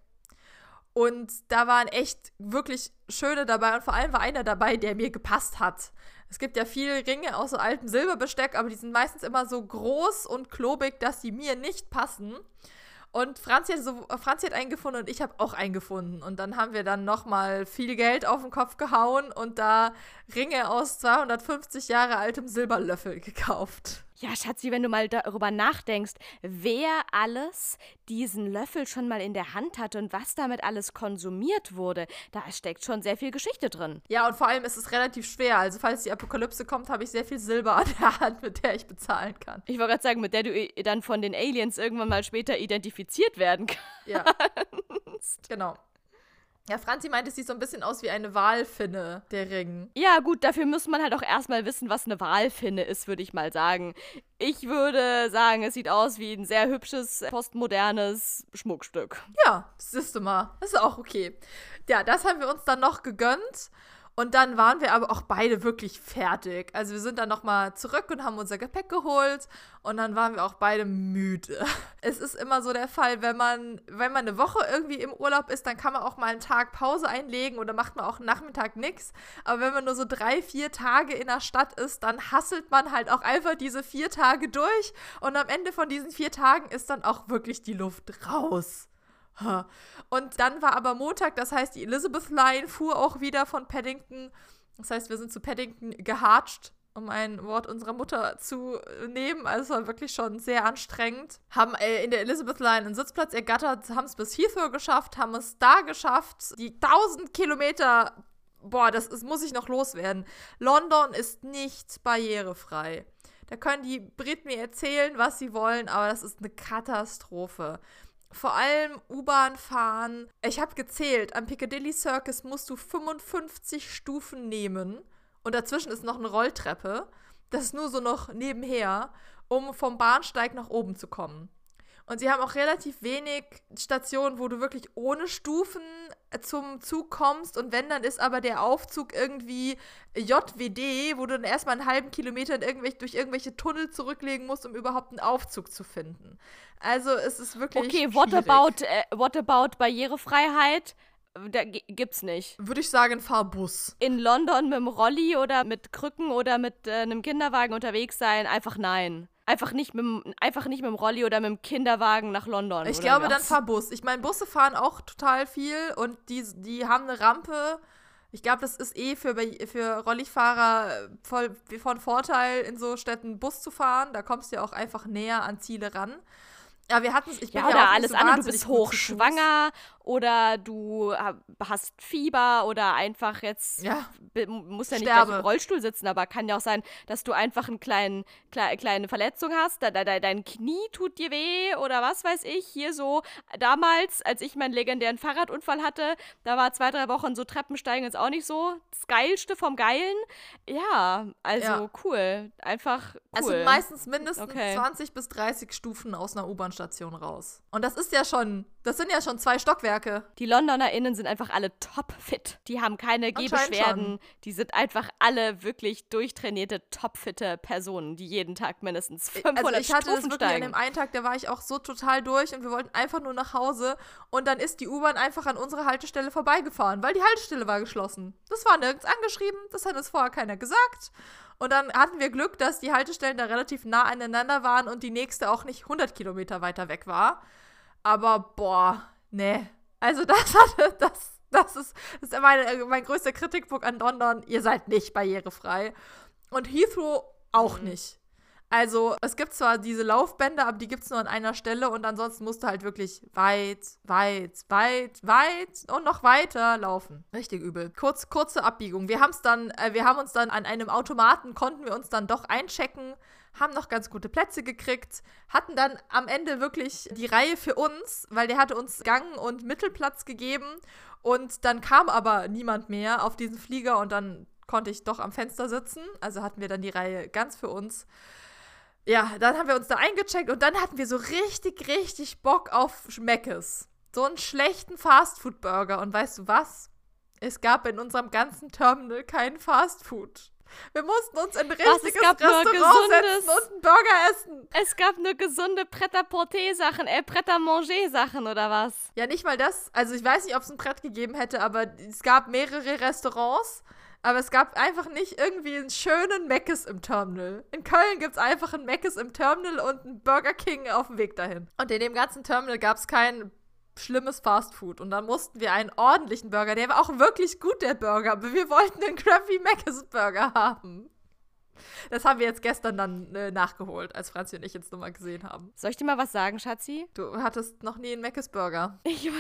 Und da waren echt wirklich schöne dabei und vor allem war einer dabei, der mir gepasst hat. Es gibt ja viele Ringe aus so altem Silberbesteck, aber die sind meistens immer so groß und klobig, dass sie mir nicht passen. Und Franzi hat, so, Franzi hat einen gefunden und ich habe auch einen gefunden. Und dann haben wir dann nochmal viel Geld auf den Kopf gehauen und da Ringe aus 250 Jahre altem Silberlöffel gekauft. Ja, Schatzi, wenn du mal darüber nachdenkst, wer alles diesen Löffel schon mal in der Hand hatte und was damit alles konsumiert wurde, da steckt schon sehr viel Geschichte drin. Ja, und vor allem ist es relativ schwer. Also, falls die Apokalypse kommt, habe ich sehr viel Silber an der Hand, mit der ich bezahlen kann. Ich wollte gerade sagen, mit der du dann von den Aliens irgendwann mal später identifiziert werden kannst. Ja. genau. Ja, Franzi meint, es sieht so ein bisschen aus wie eine Walfinne, der Ring. Ja, gut, dafür muss man halt auch erstmal wissen, was eine Walfinne ist, würde ich mal sagen. Ich würde sagen, es sieht aus wie ein sehr hübsches, postmodernes Schmuckstück. Ja, siehst du mal. Das ist auch okay. Ja, das haben wir uns dann noch gegönnt. Und dann waren wir aber auch beide wirklich fertig. Also wir sind dann nochmal zurück und haben unser Gepäck geholt und dann waren wir auch beide müde. [LAUGHS] Es ist immer so der Fall, wenn man, wenn man eine Woche irgendwie im Urlaub ist, dann kann man auch mal einen Tag Pause einlegen oder macht man auch einen Nachmittag nichts. Aber wenn man nur so drei, vier Tage in der Stadt ist, dann hasselt man halt auch einfach diese vier Tage durch und am Ende von diesen vier Tagen ist dann auch wirklich die Luft raus. [LAUGHS] Und dann war aber Montag, das heißt, die Elizabeth Line fuhr auch wieder von Paddington. Das heißt, wir sind zu Paddington gehatscht, um ein Wort unserer Mutter zu nehmen. Also es war wirklich schon sehr anstrengend. Haben äh, in der Elizabeth Line einen Sitzplatz ergattert, haben es bis Heathrow geschafft, haben es da geschafft. Die 1000 Kilometer, boah, das ist, muss ich noch loswerden. London ist nicht barrierefrei. Da können die Briten mir erzählen, was sie wollen, aber das ist eine Katastrophe vor allem U-Bahn fahren. Ich habe gezählt, am Piccadilly Circus musst du 55 Stufen nehmen und dazwischen ist noch eine Rolltreppe. Das ist nur so noch nebenher, um vom Bahnsteig nach oben zu kommen. Und sie haben auch relativ wenig Stationen, wo du wirklich ohne Stufen zum Zug kommst. Und wenn, dann ist aber der Aufzug irgendwie JWD, wo du dann erstmal einen halben Kilometer in irgendwelche, durch irgendwelche Tunnel zurücklegen musst, um überhaupt einen Aufzug zu finden. Also es ist wirklich. Okay, what about, äh, what about Barrierefreiheit? Da gibt's nicht. Würde ich sagen, fahr Bus. In London mit dem Rolli oder mit Krücken oder mit äh, einem Kinderwagen unterwegs sein, einfach nein. Einfach nicht, mit, einfach nicht mit dem Rolli oder mit dem Kinderwagen nach London. Ich glaube, was? dann fahr Bus. Ich meine, Busse fahren auch total viel und die, die haben eine Rampe. Ich glaube, das ist eh für, für Rollifahrer voll von Vorteil, in so Städten Bus zu fahren. Da kommst du ja auch einfach näher an Ziele ran. Ja, wir hatten es. Ich bin ja, ja alles so andere. Du bist hochschwanger oder du hast Fieber oder einfach jetzt ja, musst ja nicht gleich im Rollstuhl sitzen, aber kann ja auch sein, dass du einfach eine kleine, kleine Verletzung hast, dein Knie tut dir weh oder was weiß ich. Hier so damals, als ich meinen legendären Fahrradunfall hatte, da war zwei, drei Wochen so Treppensteigen jetzt auch nicht so das Geilste vom Geilen. Ja, also ja. cool. Einfach cool. Also meistens mindestens okay. 20 bis 30 Stufen aus einer U-Bahn-Station raus. Und das ist ja schon, das sind ja schon zwei Stockwerke. Die LondonerInnen sind einfach alle topfit. Die haben keine Gehbeschwerden. Die sind einfach alle wirklich durchtrainierte, topfitte Personen, die jeden Tag mindestens 500 Also ich hatte Stufen das wirklich an dem einen Tag, da war ich auch so total durch und wir wollten einfach nur nach Hause und dann ist die U-Bahn einfach an unserer Haltestelle vorbeigefahren, weil die Haltestelle war geschlossen. Das war nirgends angeschrieben, das hat uns vorher keiner gesagt. Und dann hatten wir Glück, dass die Haltestellen da relativ nah aneinander waren und die nächste auch nicht 100 Kilometer weiter weg war. Aber boah, nee, also das [LAUGHS] hatte, das, das ist, das ist meine, mein größter Kritikpunkt an London. Ihr seid nicht barrierefrei. Und Heathrow auch mhm. nicht. Also, es gibt zwar diese Laufbänder, aber die gibt es nur an einer Stelle und ansonsten musst du halt wirklich weit, weit, weit, weit und noch weiter laufen. Richtig übel. Kurz, kurze Abbiegung. Wir haben es dann, äh, wir haben uns dann an einem Automaten, konnten wir uns dann doch einchecken haben noch ganz gute Plätze gekriegt, hatten dann am Ende wirklich die Reihe für uns, weil der hatte uns Gang- und Mittelplatz gegeben und dann kam aber niemand mehr auf diesen Flieger und dann konnte ich doch am Fenster sitzen, also hatten wir dann die Reihe ganz für uns. Ja, dann haben wir uns da eingecheckt und dann hatten wir so richtig, richtig Bock auf Schmeckes. So einen schlechten Fastfood-Burger. Und weißt du was? Es gab in unserem ganzen Terminal kein Fastfood. Wir mussten uns in ein richtiges Was, Restaurant setzen und einen Burger essen. Es gab nur gesunde Pret-à-Porter-Sachen, äh, Pret-à-Manger-Sachen oder was? Ja, nicht mal das. Also ich weiß nicht, ob es ein Brett gegeben hätte, aber es gab mehrere Restaurants. Aber es gab einfach nicht irgendwie einen schönen Meckes im Terminal. In Köln gibt es einfach einen Meckes im Terminal und einen Burger King auf dem Weg dahin. Und in dem ganzen Terminal gab es keinen schlimmes Fastfood. Und dann mussten wir einen ordentlichen Burger, der war auch wirklich gut, der Burger, aber wir wollten einen Krabby Mc's Burger haben. Das haben wir jetzt gestern dann äh, nachgeholt, als Franzi und ich jetzt nochmal gesehen haben. Soll ich dir mal was sagen, Schatzi? Du hattest noch nie einen Mc's Burger. Ich, [LAUGHS] ja,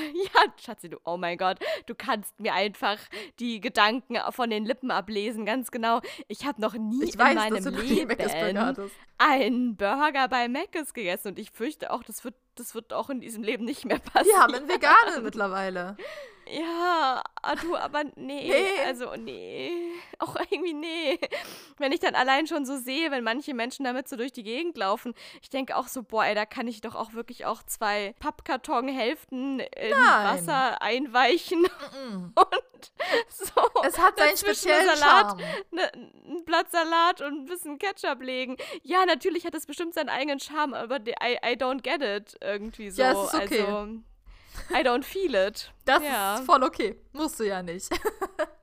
Schatzi, du, oh mein Gott, du kannst mir einfach die Gedanken von den Lippen ablesen, ganz genau. Ich habe noch nie ich in weiß, meinem Leben einen Burger bei Mc's gegessen und ich fürchte auch, das wird, das wird auch in diesem Leben nicht mehr passieren. Wir haben einen Veganer mittlerweile. [LAUGHS] Ja, ah, du, aber nee, nee. Also, nee. Auch irgendwie nee. Wenn ich dann allein schon so sehe, wenn manche Menschen damit so durch die Gegend laufen, ich denke auch so, boah, ey, da kann ich doch auch wirklich auch zwei Pappkartonhälften in Nein. Wasser einweichen. Mm -mm. [LAUGHS] Und so. Es hat seinen speziellen Salat, ne, ein Blatt Salat und ein bisschen Ketchup legen. Ja, natürlich hat es bestimmt seinen eigenen Charme, aber I, I don't get it irgendwie so. Ja, es ist okay. Also, I don't feel it. Das ja. ist voll okay. Musst du ja nicht. [LAUGHS]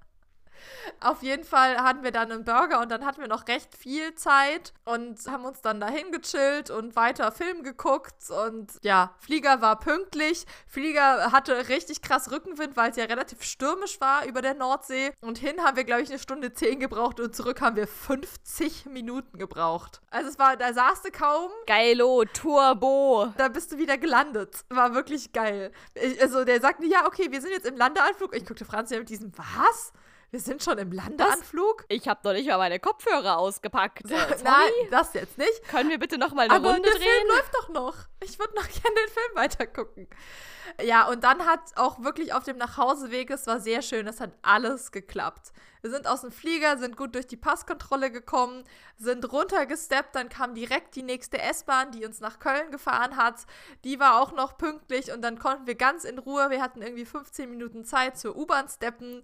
Auf jeden Fall hatten wir dann einen Burger und dann hatten wir noch recht viel Zeit und haben uns dann dahin gechillt und weiter Film geguckt und ja, Flieger war pünktlich. Flieger hatte richtig krass Rückenwind, weil es ja relativ stürmisch war über der Nordsee und hin haben wir glaube ich eine Stunde zehn gebraucht und zurück haben wir 50 Minuten gebraucht. Also es war, da saß du kaum. Geilo, Turbo. Da bist du wieder gelandet. War wirklich geil. Ich, also der sagte, ja, okay, wir sind jetzt im Landeanflug. Ich guckte Franz ja mit diesem, was? Wir sind schon im Landeanflug? Ich habe noch nicht mal meine Kopfhörer ausgepackt. [LAUGHS] Nein, das jetzt nicht. Können wir bitte noch mal eine Aber Runde der drehen? Film läuft doch noch. Ich würde noch [LAUGHS] gerne den Film weitergucken. Ja, und dann hat auch wirklich auf dem Nachhauseweg, es war sehr schön, es hat alles geklappt. Wir sind aus dem Flieger, sind gut durch die Passkontrolle gekommen, sind runtergesteppt, dann kam direkt die nächste S-Bahn, die uns nach Köln gefahren hat. Die war auch noch pünktlich und dann konnten wir ganz in Ruhe, wir hatten irgendwie 15 Minuten Zeit zur U-Bahn steppen,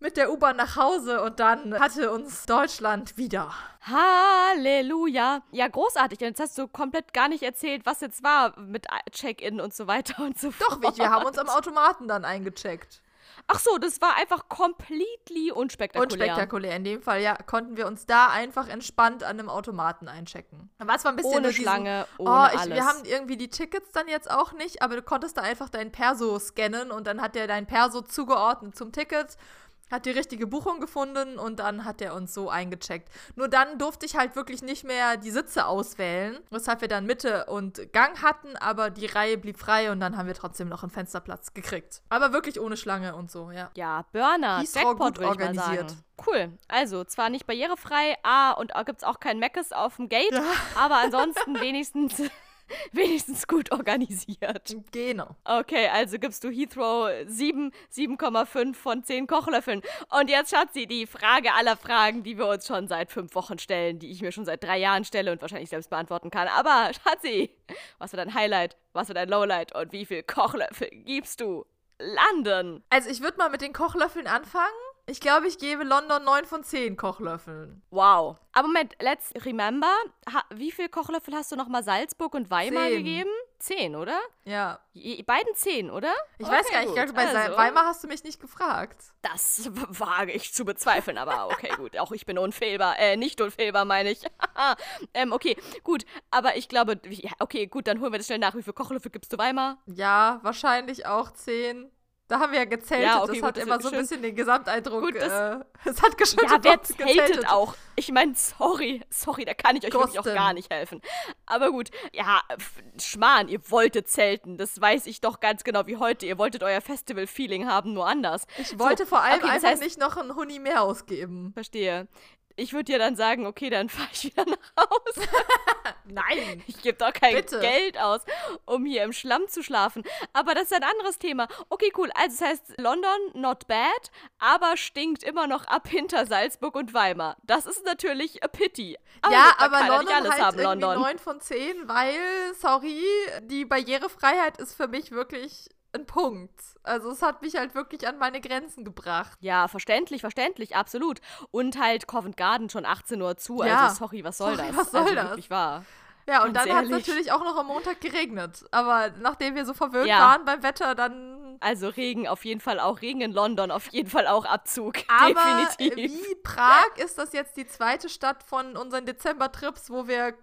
mit der U-Bahn nach Hause und dann hatte uns Deutschland wieder. Halleluja. Ja, großartig. Und jetzt hast du komplett gar nicht erzählt, was jetzt war mit Check-in und so weiter und so Doch, fort. wir haben uns am Automaten dann eingecheckt. Ach so, das war einfach completely unspektakulär. Unspektakulär. In dem Fall, ja, konnten wir uns da einfach entspannt an einem Automaten einchecken. Was war ein bisschen Ohne diesen- Schlange, ohne oh, ich, alles. Wir haben irgendwie die Tickets dann jetzt auch nicht, aber du konntest da einfach dein Perso scannen und dann hat der dein Perso zugeordnet zum Ticket, hat die richtige Buchung gefunden und dann hat er uns so eingecheckt. Nur dann durfte ich halt wirklich nicht mehr die Sitze auswählen, weshalb wir dann Mitte und Gang hatten, aber die Reihe blieb frei und dann haben wir trotzdem noch einen Fensterplatz gekriegt. Aber wirklich ohne Schlange und so, ja. Ja, Burner, Jackpot organisiert. Cool. Also, zwar nicht barrierefrei, ah, und gibt es auch kein Meckes auf dem Gate, aber ansonsten [LAUGHS] wenigstens, [LAUGHS] wenigstens gut organisiert. Genau. Okay, also gibst du Heathrow 7, 7,5 von 10 Kochlöffeln. Und jetzt, Schatzi, die Frage aller Fragen, die wir uns schon seit fünf Wochen stellen, die ich mir schon seit drei Jahren stelle und wahrscheinlich selbst beantworten kann. Aber, Schatzi, was war dein Highlight, was war dein Lowlight und wie viel Kochlöffel gibst du London? Also ich würde mal mit den Kochlöffeln anfangen. Ich glaube, ich gebe London 9 von 10 Kochlöffeln. Wow. Aber Moment, let's remember, ha, wie viel Kochlöffel hast du nochmal Salzburg und Weimar Zehn. gegeben? Zehn, oder? Ja. Je, beiden zehn, oder? Ich weiß Okay, gar nicht, ich gut. glaube, bei Also, Weimar hast du mich nicht gefragt. Das wage ich zu bezweifeln, aber okay, gut. Auch ich bin unfehlbar. Äh, nicht unfehlbar, meine ich. [LAUGHS] ähm, okay, gut. Aber ich glaube, okay, gut, dann holen wir das schnell nach. Wie viel Kochlöffel gibst du Weimar? Ja, wahrscheinlich auch 10. Da haben wir ja gezeltet. Ja, okay, das hat gut, immer so ein bisschen den Gesamteindruck. Gut, das- äh, [LAUGHS] es hat geschüttet. Ja, wer zeltet auch? Ich meine, sorry, sorry, da kann ich euch wirklich auch gar nicht helfen. Aber gut, ja, Schmarrn, ihr wolltet zelten. Das weiß ich doch ganz genau wie heute. Ihr wolltet euer Festival-Feeling haben, nur anders. Ich wollte vor allem okay, einfach heißt- nicht noch einen Huni mehr ausgeben. Verstehe. Ich würde dir dann sagen, okay, dann [LAUGHS] fahre ich wieder nach Hause. [LAUGHS] Nein. Ich gebe doch kein Bitte. Geld aus, um hier im Schlamm zu schlafen. Aber das ist ein anderes Thema. Okay, cool. Also das heißt, London, not bad, aber stinkt immer noch ab hinter Salzburg und Weimar. Das ist natürlich a pity. Aber ja, aber London nicht alles halt haben, London. 9 von 10, weil, sorry, die Barrierefreiheit ist für mich wirklich ein Punkt. Also es hat mich halt wirklich an meine Grenzen gebracht. Ja, verständlich, verständlich, absolut. Und halt Covent Garden schon 18 Uhr zu. Ja. Also sorry, was soll Sorry, das? was soll also das? wirklich wahr. Ja, und Ganz dann hat es natürlich auch noch am Montag geregnet. Aber nachdem wir so verwöhnt Ja. waren beim Wetter, dann. Also Regen auf jeden Fall auch, Regen in London auf jeden Fall auch Abzug. [LAUGHS] Aber Definitiv. wie Prag ist das jetzt die zweite Stadt von unseren Dezember-Trips, wo wir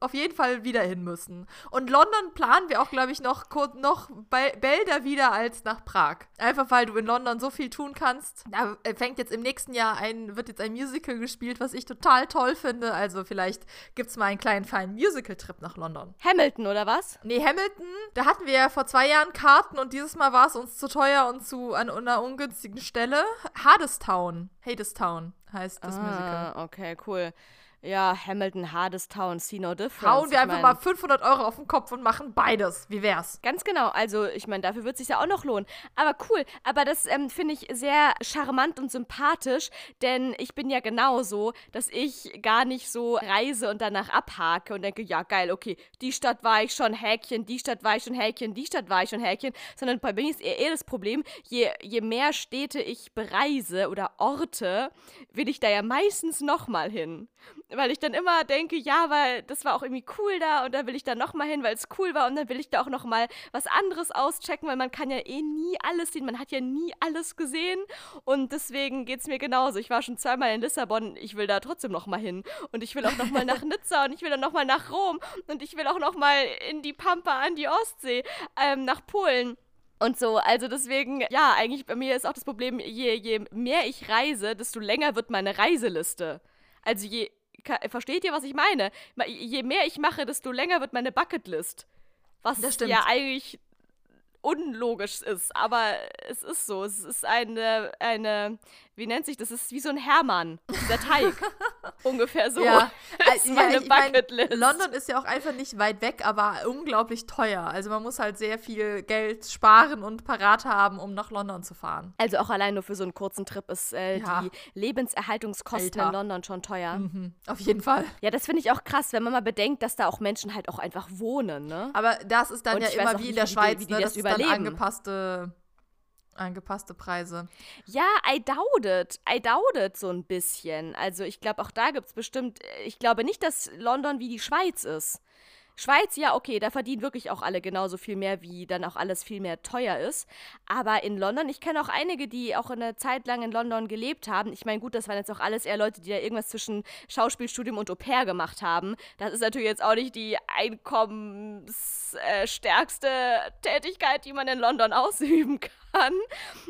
auf jeden Fall wieder hin müssen. Und London planen wir auch, glaube ich, noch, noch bälder wieder als nach Prag. Einfach weil du in London so viel tun kannst. Da äh, fängt jetzt im nächsten Jahr ein, wird jetzt ein Musical gespielt, was ich total toll finde. Also vielleicht gibt es mal einen kleinen feinen Musical-Trip nach London. Hamilton, oder was? Nee, Hamilton, da hatten wir ja vor zwei Jahren Karten und dieses Mal war es uns zu teuer und zu an einer ungünstigen Stelle. Hadestown. Hadestown heißt das Musical. Ah, okay, cool. Ja, Hamilton, Hardestown, see no difference. Hauen wir Ich einfach mal 500 Euro auf den Kopf und machen beides. Wie wär's? Ganz genau, also ich meine, dafür wird es sich ja auch noch lohnen. Aber cool, aber das ähm, finde ich sehr charmant und sympathisch, denn ich bin ja genauso, dass ich gar nicht so reise und danach abhake und denke, ja geil, okay, die Stadt war ich schon, Häkchen, die Stadt war ich schon, Häkchen, die Stadt war ich schon, Häkchen, sondern bei mir ist eher, eher das Problem, je, je mehr Städte ich bereise oder Orte, will ich da ja meistens nochmal hin. Weil ich dann immer denke, ja, weil das war auch irgendwie cool da und dann will ich da nochmal hin, weil es cool war und dann will ich da auch nochmal was anderes auschecken, weil man kann ja eh nie alles sehen, man hat ja nie alles gesehen und deswegen geht es mir genauso. Ich war schon zweimal in Lissabon, ich will da trotzdem nochmal hin und ich will auch nochmal nach [LAUGHS] Nizza und ich will dann nochmal nach Rom und ich will auch nochmal in die Pampa an die Ostsee, ähm, nach Polen. Und so, also deswegen, ja, eigentlich bei mir ist auch das Problem, je, je mehr ich reise, desto länger wird meine Reiseliste. Also je, versteht ihr, was ich meine? Je mehr ich mache, desto länger wird meine Bucketlist. Was ja eigentlich unlogisch ist, aber es ist so. Es ist eine, eine, wie nennt sich das? Es ist wie so ein Hermann, dieser Teig. [LAUGHS] Ungefähr so. Ja, [LAUGHS] Das ist meine ich mein, Bucketlist. London ist ja auch einfach nicht weit weg, aber unglaublich teuer. Also man muss halt sehr viel Geld sparen und parat haben, um nach London zu fahren. Also auch allein nur für so einen kurzen Trip ist äh, Ja. die Lebenserhaltungskosten Alter. in London schon teuer. Mhm, auf jeden Fall. Ja, das finde ich auch krass, wenn man mal bedenkt, dass da auch Menschen halt auch einfach wohnen, ne? Aber das ist dann Und ja ich immer wie in nicht, der wie die- Schweiz, wie die ne? das das ist dann überleben. angepasste, angepasste Preise. Ja, I doubt it. I doubt it so ein bisschen. Also ich glaube, auch da gibt es bestimmt, ich glaube nicht, dass London wie die Schweiz ist. Schweiz, ja, okay, da verdienen wirklich auch alle genauso viel mehr, wie dann auch alles viel mehr teuer ist. Aber in London, ich kenne auch einige, die auch eine Zeit lang in London gelebt haben. Ich meine, gut, das waren jetzt auch alles eher Leute, die da irgendwas zwischen Schauspielstudium und Au pair gemacht haben. Das ist natürlich jetzt auch nicht die einkommensstärkste Tätigkeit, die man in London [LAUGHS] ausüben kann.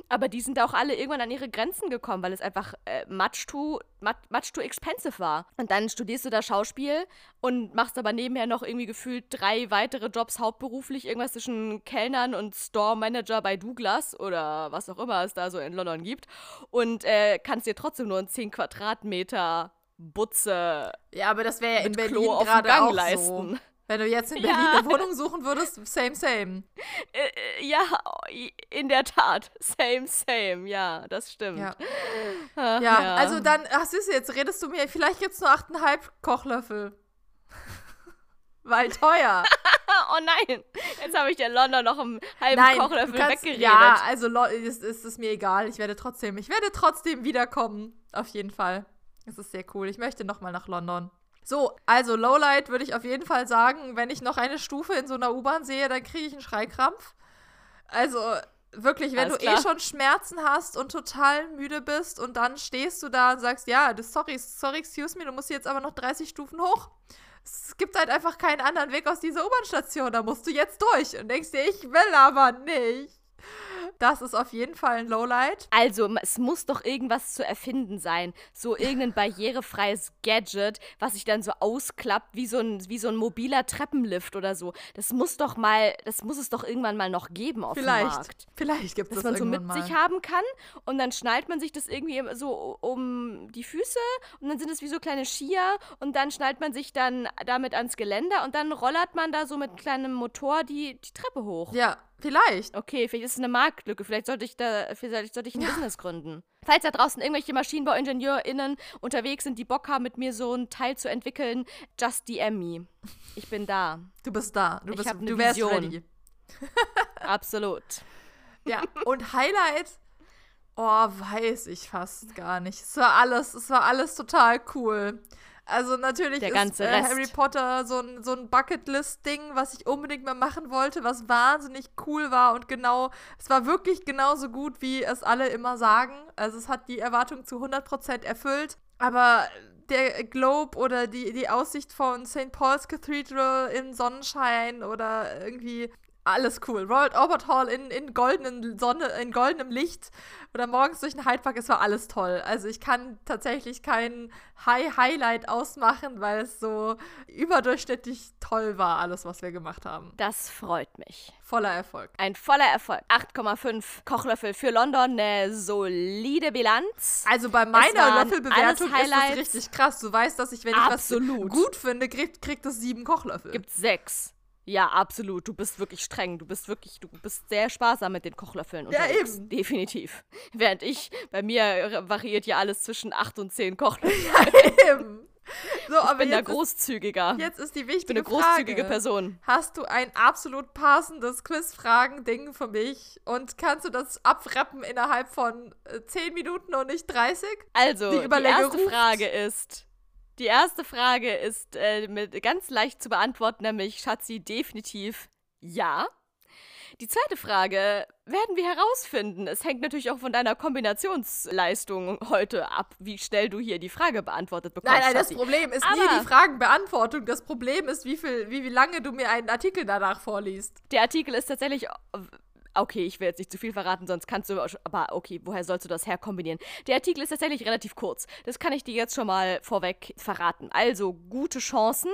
Aber die sind auch alle irgendwann an ihre Grenzen gekommen, weil es einfach äh, much, too, much, much too expensive war. Und dann studierst du da Schauspiel und machst aber nebenher noch irgendwie gefühlt drei weitere Jobs hauptberuflich, irgendwas zwischen Kellnern und Store Manager bei Douglas oder was auch immer es da so in London gibt. Und äh, kannst dir trotzdem nur einen 10 Quadratmeter Butze Ja, aber das wäre ja in Berlin Klo auf dem gerade Gang auch leisten. so. Wenn du jetzt in Ja. Berlin eine Wohnung suchen würdest, same, same. Äh, äh, ja, in der Tat. Same, same. Ja, das stimmt. Ja. Ach, Ja, also dann, ach süß, jetzt redest du mir, vielleicht gibt's nur 8,5 Kochlöffel. [LAUGHS] Weil teuer. [LAUGHS] Oh nein, jetzt habe ich dir London noch einen halben Nein, Kochlöffel kannst, weggeredet. ja, also es ist, ist mir egal. Ich werde trotzdem, ich werde trotzdem wiederkommen. Auf jeden Fall. Es ist sehr cool. Ich möchte nochmal nach London. So, also Lowlight würde ich auf jeden Fall sagen, wenn ich noch eine Stufe in so einer U-Bahn sehe, dann kriege ich einen Schreikrampf. Also wirklich, wenn Alles du eh klar. schon Schmerzen hast und total müde bist und dann stehst du da und sagst, ja, das, sorry, sorry, excuse me, du musst jetzt aber noch 30 Stufen hoch. Es gibt halt einfach keinen anderen Weg aus dieser U-Bahn-Station, da musst du jetzt durch und denkst dir, ich will aber nicht. Das ist auf jeden Fall ein Lowlight. Also, es muss doch irgendwas zu erfinden sein. So irgendein barrierefreies Gadget, was sich dann so ausklappt, wie so, ein, wie so ein mobiler Treppenlift oder so. Das muss doch mal, das muss es doch irgendwann mal noch geben auf dem Vielleicht, Markt. vielleicht gibt es Dass das man so mit irgendwann sich mal. haben kann und dann schnallt man sich das irgendwie so um die Füße und dann sind es wie so kleine Skier und dann schnallt man sich dann damit ans Geländer und dann rollert man da so mit kleinem Motor die, die Treppe hoch. Ja, vielleicht. Okay, vielleicht ist es eine Marktlücke. Vielleicht sollte ich da, vielleicht sollte ich ein Business gründen. Falls da draußen irgendwelche MaschinenbauingenieurInnen unterwegs sind, die Bock haben, mit mir so ein Teil zu entwickeln, just DM me. Ich bin da. Du bist da. Du, Ich bist, hab ne du wärst Vision. ready. [LAUGHS] Absolut. Ja, und Highlight, oh, weiß ich fast gar nicht. Es war alles, es war alles total cool. Also natürlich Der ist äh. Harry Potter so ein, so ein Bucketlist-Ding, was ich unbedingt mal machen wollte, was wahnsinnig cool war und genau, es war wirklich genauso gut, wie es alle immer sagen. Also es hat die Erwartung zu 100% erfüllt. Aber der Globe oder die, die Aussicht von St. Paul's Cathedral im Sonnenschein oder irgendwie alles cool. Royal Albert Hall in, in goldenen Sonne, in goldenem Licht oder morgens durch den Hyde Park, es war alles toll. Also ich kann tatsächlich kein High Highlight ausmachen, weil es so überdurchschnittlich toll war, alles, was wir gemacht haben. Das freut mich. Voller Erfolg. Ein voller Erfolg. 8,5 Kochlöffel für London, eine solide Bilanz. Also bei meiner Löffelbewertung ist das richtig krass. Du weißt, dass ich, wenn ich Absolut. was gut finde, kriegt, kriegt es sieben Kochlöffel. Gibt sechs. Ja, absolut. Du bist wirklich streng. Du bist wirklich, du bist sehr sparsam mit den Kochlöffeln Ja, unterwegs. eben. Definitiv. [LAUGHS] Während ich, bei mir variiert ja alles zwischen acht und zehn Kochlöffeln. [LAUGHS] Eben. [LAUGHS] So, aber Ich bin da jetzt, ist, großzügiger. jetzt ist die ich wichtige bin eine großzügige Frage. Person. Hast du ein absolut passendes Quizfragen-Ding für mich? Und kannst du das abrappen innerhalb von äh, 10 Minuten und nicht 30? Also, Die die, erste ruft. Frage ist. Die erste Frage ist äh, mit, ganz leicht zu beantworten, nämlich Schatzi, definitiv ja. Die zweite Frage werden wir herausfinden. Es hängt natürlich auch von deiner Kombinationsleistung heute ab, wie schnell du hier die Frage beantwortet bekommst. Nein, nein, das Schatzi. Problem ist nie Aber- die Fragenbeantwortung. Das Problem ist, wie, viel, wie, wie lange du mir einen Artikel danach vorliest. Der Artikel ist tatsächlich Okay, ich will jetzt nicht zu viel verraten, sonst kannst du. Aber okay, woher sollst du das herkombinieren? Der Artikel ist tatsächlich relativ kurz. Das kann ich dir jetzt schon mal vorweg verraten. Also, gute Chancen.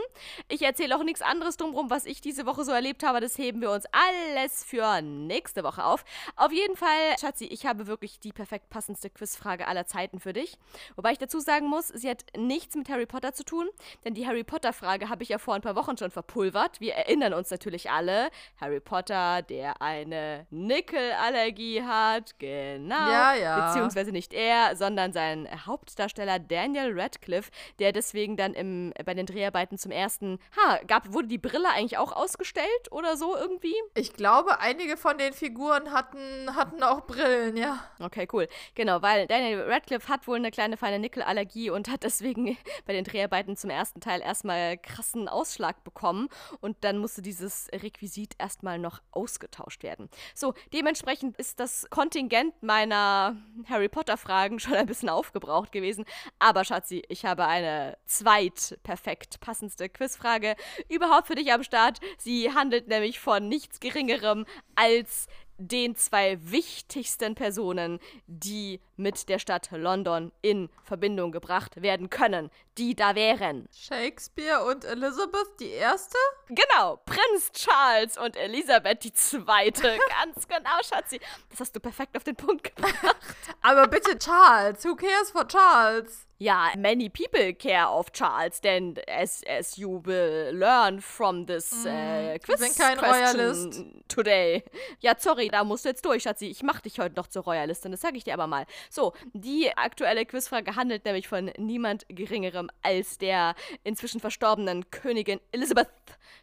Ich erzähle auch nichts anderes drumherum, was ich diese Woche so erlebt habe. Das heben wir uns alles für nächste Woche auf. Auf jeden Fall, Schatzi, ich habe wirklich die perfekt passendste Quizfrage aller Zeiten für dich. Wobei ich dazu sagen muss, sie hat nichts mit Harry Potter zu tun, denn die Harry Potter-Frage habe ich ja vor ein paar Wochen schon verpulvert. Wir erinnern uns natürlich alle. Harry Potter, der eine Nickelallergie hat, genau. Ja, ja. Beziehungsweise nicht er, sondern sein Hauptdarsteller Daniel Radcliffe, der deswegen dann im, bei den Dreharbeiten zum ersten, ha, gab, wurde die Brille eigentlich auch ausgestellt oder so irgendwie? Ich glaube, einige von den Figuren hatten, hatten auch Brillen, ja. Okay, cool. Genau, weil Daniel Radcliffe hat wohl eine kleine feine Nickelallergie und hat deswegen [LAUGHS] bei den Dreharbeiten zum ersten Teil erstmal krassen Ausschlag bekommen und dann musste dieses Requisit erstmal noch ausgetauscht werden. So, dementsprechend ist das Kontingent meiner Harry Potter-Fragen schon ein bisschen aufgebraucht gewesen. Aber Schatzi, ich habe eine zweit perfekt passendste Quizfrage überhaupt für dich am Start. Sie handelt nämlich von nichts Geringerem als den zwei wichtigsten Personen, die mit der Stadt London in Verbindung gebracht werden können, die da wären. Shakespeare und Elizabeth die erste? Genau, Prinz Charles und Elisabeth die zweite. [LAUGHS] Ganz genau, Schatzi. Das hast du perfekt auf den Punkt gebracht. Aber bitte Charles, who cares for Charles? Ja, many people care of Charles, denn as, as you will learn from this äh, quiz bin kein Royalist. today. Ja, sorry, da musst du jetzt durch, Schatzi. Ich mach dich heute noch zur Royalistin, das sage ich dir aber mal. So, die aktuelle Quizfrage handelt nämlich von niemand Geringerem als der inzwischen verstorbenen Königin Elizabeth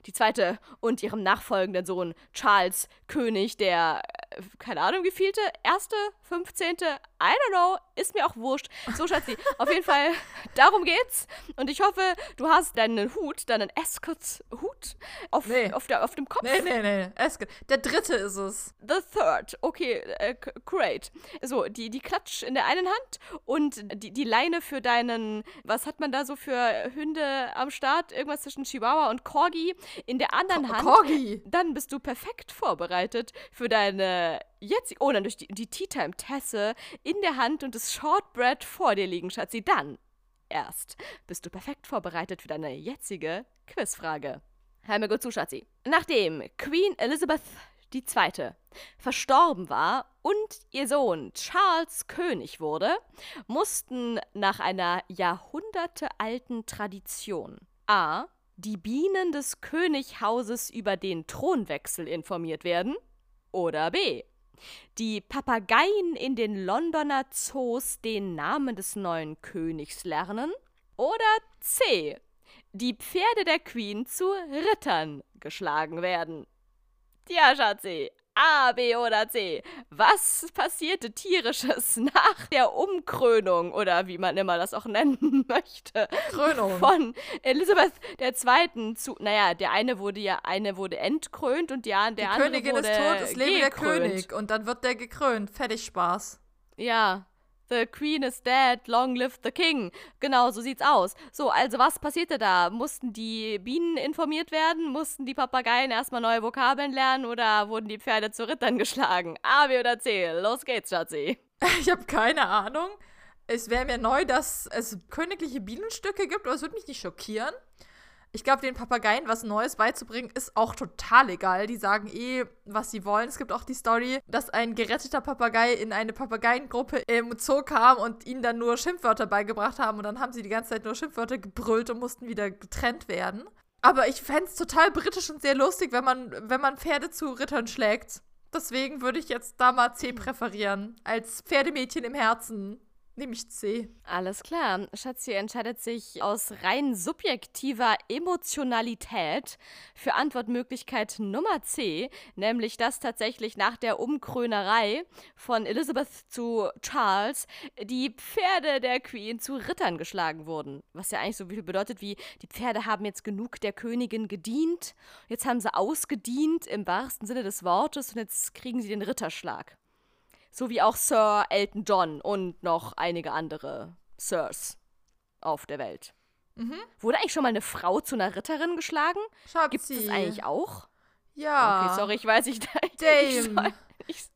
II. und ihrem nachfolgenden Sohn Charles, König der, keine Ahnung, wie vielte, erste, fünfzehnte, I don't know, ist mir auch wurscht. So, Schatzi, [LAUGHS] auf jeden Fall, darum geht's. Und ich hoffe, du hast deinen Hut, deinen Ascot-Hut auf, Nee. auf, der, auf dem Kopf. Nee, nee, nee. Eske. Der dritte ist es. The third. Okay, äh, great. So, die, die Klatsch in der einen Hand und die, die Leine für deinen, was hat man da so für Hunde am Start? Irgendwas zwischen Chihuahua und Corgi in der anderen Hand. Corgi. Dann bist du perfekt vorbereitet für deine jetzt, oh, dann durch die, die Tea Time Tasse in der Hand und das Shortbread vor dir liegen, Schatzi. Dann erst bist du perfekt vorbereitet für deine jetzige Quizfrage. Hör mir gut zu, Schatzi. Nachdem Queen Elizabeth II. verstorben war und ihr Sohn Charles König wurde, mussten nach einer jahrhundertealten Tradition a. die Bienen des Könighauses über den Thronwechsel informiert werden oder b. die Papageien in den Londoner Zoos den Namen des neuen Königs lernen oder c. die Pferde der Queen zu Rittern geschlagen werden. Tja, Schatzi, A, B oder C. Was passierte tierisches [LAUGHS] nach der Umkrönung oder wie man immer das auch nennen [LAUGHS] möchte? Krönung. Von Elisabeth II. zu, naja, der eine wurde ja, eine wurde entkrönt und die, an- der Die andere Königin wurde ist tot, es lebe der. König. Und dann wird der gekrönt. Fertig Spaß. Ja. The Queen is dead, long live the King. Genau, so sieht's aus. So, also was passierte da? Mussten die Bienen informiert werden? Mussten die Papageien erstmal neue Vokabeln lernen oder wurden die Pferde zu Rittern geschlagen? A, B oder C? Los geht's, Schatzi. [LAUGHS] Ich habe keine Ahnung. Es wäre mir neu, dass es königliche Bienenstücke gibt, aber es würde mich nicht schockieren. Ich glaube, den Papageien was Neues beizubringen, ist auch total egal. Die sagen eh, was sie wollen. Es gibt auch die Story, dass ein geretteter Papagei in eine Papageiengruppe im Zoo kam und ihnen dann nur Schimpfwörter beigebracht haben. Und dann haben sie die ganze Zeit nur Schimpfwörter gebrüllt und mussten wieder getrennt werden. Aber ich fände es total britisch und sehr lustig, wenn man, wenn man Pferde zu Rittern schlägt. Deswegen würde ich jetzt da mal C präferieren. Als Pferdemädchen im Herzen nehme ich C. Alles klar. Schatzi entscheidet sich aus rein subjektiver Emotionalität für Antwortmöglichkeit Nummer C, nämlich dass tatsächlich nach der Umkrönerei von Elizabeth zu Charles die Pferde der Queen zu Rittern geschlagen wurden. Was ja eigentlich so viel bedeutet wie, die Pferde haben jetzt genug der Königin gedient, jetzt haben sie ausgedient im wahrsten Sinne des Wortes und jetzt kriegen sie den Ritterschlag. So wie auch Sir Elton John und noch einige andere Sirs auf der Welt. Wurde eigentlich schon mal eine Frau zu einer Ritterin geschlagen? Schatzi. Gibt es das eigentlich auch? Ja. Okay, sorry, ich weiß nicht. [LAUGHS] Ich Dame. soll,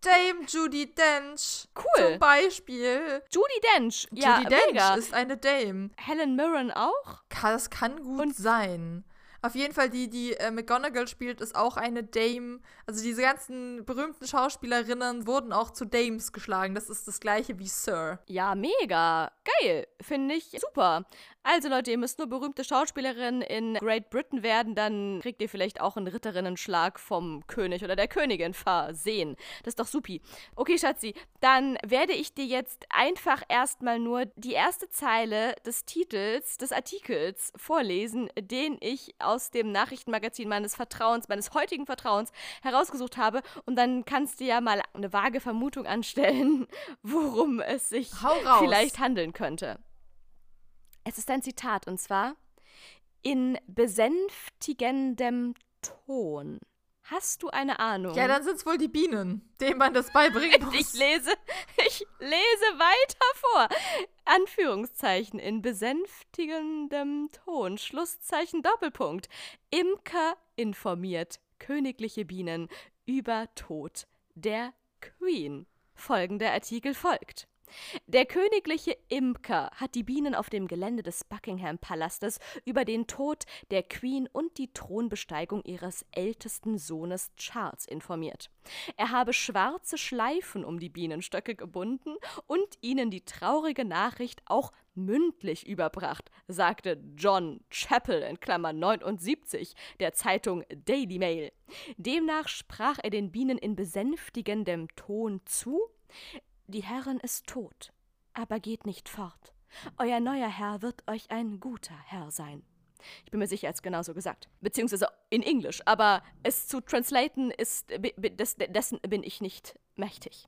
Dame Judy Dench. Cool. Zum Beispiel. Judy Dench. ja, Judy Dench mega. ist eine Dame. Helen Mirren auch? Das kann gut Und- sein. Auf jeden Fall, die, die äh, McGonagall spielt, ist auch eine Dame. Also diese ganzen berühmten Schauspielerinnen wurden auch zu Dames geschlagen. Das ist das gleiche wie Sir. Ja, mega. Geil. Finde ich super. Also Leute, ihr müsst nur berühmte Schauspielerin in Great Britain werden, dann kriegt ihr vielleicht auch einen Ritterinnenschlag vom König oder der Königin versehen. Das ist doch supi. Okay, Schatzi, dann werde ich dir jetzt einfach erstmal nur die erste Zeile des Titels des Artikels vorlesen, den ich aus dem Nachrichtenmagazin meines Vertrauens, meines heutigen Vertrauens herausgesucht habe. Und dann kannst du ja mal eine vage Vermutung anstellen, [LAUGHS] worum es sich vielleicht handeln könnte. Es ist ein Zitat und zwar in besänftigendem Ton. Hast du eine Ahnung? Ja, dann sind es wohl die Bienen, denen man das beibringen [LAUGHS] muss. ich lese, ich lese weiter vor. Anführungszeichen in besänftigendem Ton. Schlusszeichen Doppelpunkt. Imker informiert königliche Bienen über Tod der Queen. Folgender Artikel folgt. Der königliche Imker hat die Bienen auf dem Gelände des Buckingham-Palastes über den Tod der Queen und die Thronbesteigung ihres ältesten Sohnes Charles informiert. Er habe schwarze Schleifen um die Bienenstöcke gebunden und ihnen die traurige Nachricht auch mündlich überbracht, sagte John Chappell in Klammern 79 der Zeitung Daily Mail. Demnach sprach er den Bienen in besänftigendem Ton zu, die Herrin ist tot, aber geht nicht fort. Euer neuer Herr wird euch ein guter Herr sein. Ich bin mir sicher, er hat es genauso gesagt. Beziehungsweise in Englisch, aber es zu translaten ist, dessen bin ich nicht mächtig.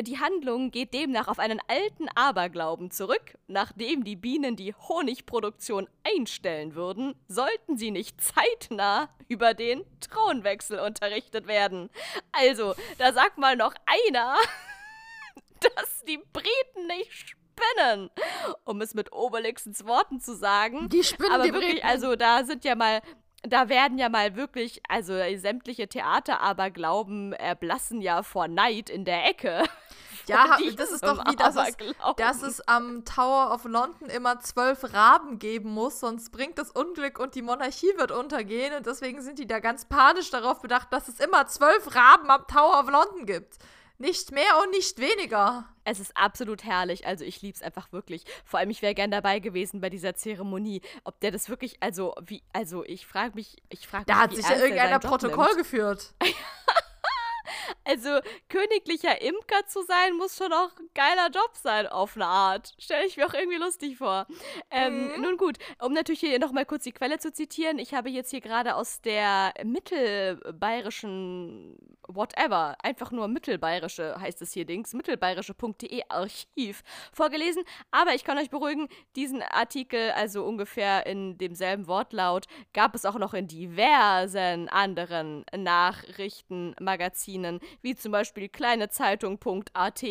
Die Handlung geht demnach auf einen alten Aberglauben zurück. Nachdem die Bienen die Honigproduktion einstellen würden, sollten sie nicht zeitnah über den Thronwechsel unterrichtet werden. Also, da sagt mal noch einer, [LAUGHS] dass die Briten nicht spinnen, um es mit Obelixens Worten zu sagen. Die spinnen Aber die wirklich, Briten. also da sind ja mal, da werden ja mal wirklich, also sämtliche Theater aber glauben, erblassen ja vor Neid in der Ecke. Ja, [LAUGHS] das ist doch wie, dass es, dass es am Tower of London immer zwölf Raben geben muss, sonst bringt das Unglück und die Monarchie wird untergehen und deswegen sind die da ganz panisch darauf bedacht, dass es immer zwölf Raben am Tower of London gibt. Nicht mehr und nicht weniger. Es ist absolut herrlich. Also ich lieb's einfach wirklich. Vor allem, ich wäre gern dabei gewesen bei dieser Zeremonie. Ob der das wirklich, also wie, also ich frage mich, ich frage mich, Da hat sich ja er irgendeiner Protokoll nimmt. geführt. [LAUGHS] Also königlicher Imker zu sein, muss schon auch ein geiler Job sein, auf eine Art. Stelle ich mir auch irgendwie lustig vor. Ähm, Mhm. Nun gut, um natürlich hier nochmal kurz die Quelle zu zitieren. Ich habe jetzt hier gerade aus der mittelbayerischen whatever, einfach nur mittelbayerische heißt es hier Dings, mittelbayerische.de Archiv vorgelesen. Aber ich kann euch beruhigen, diesen Artikel, also ungefähr in demselben Wortlaut, gab es auch noch in diversen anderen Nachrichtenmagazinen, wie zum Beispiel kleinezeitung.at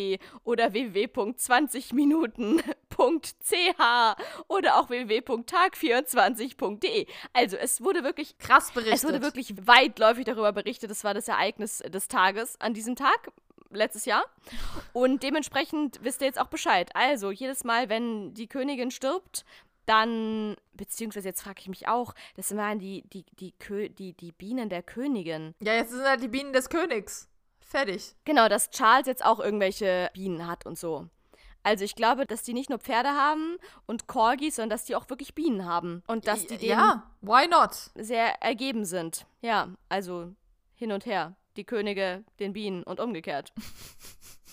oder www.20minuten.ch oder auch www.tag24.de. Also es wurde wirklich Krass berichtet. es wurde wirklich weitläufig darüber berichtet. Das war das Ereignis des Tages an diesem Tag. Letztes Jahr. Und dementsprechend wisst ihr jetzt auch Bescheid. Also, jedes Mal, wenn die Königin stirbt, dann, beziehungsweise jetzt frage ich mich auch, das waren die, die, die, Kö die, die Bienen der Königin. Ja, jetzt sind halt die Bienen des Königs. Fertig. Genau, dass Charles jetzt auch irgendwelche Bienen hat und so. Also ich glaube, dass die nicht nur Pferde haben und Corgis, sondern dass die auch wirklich Bienen haben. Und dass die denen ja, why not? sehr ergeben sind. Ja, also hin und her. Die Könige den Bienen und umgekehrt. [LAUGHS]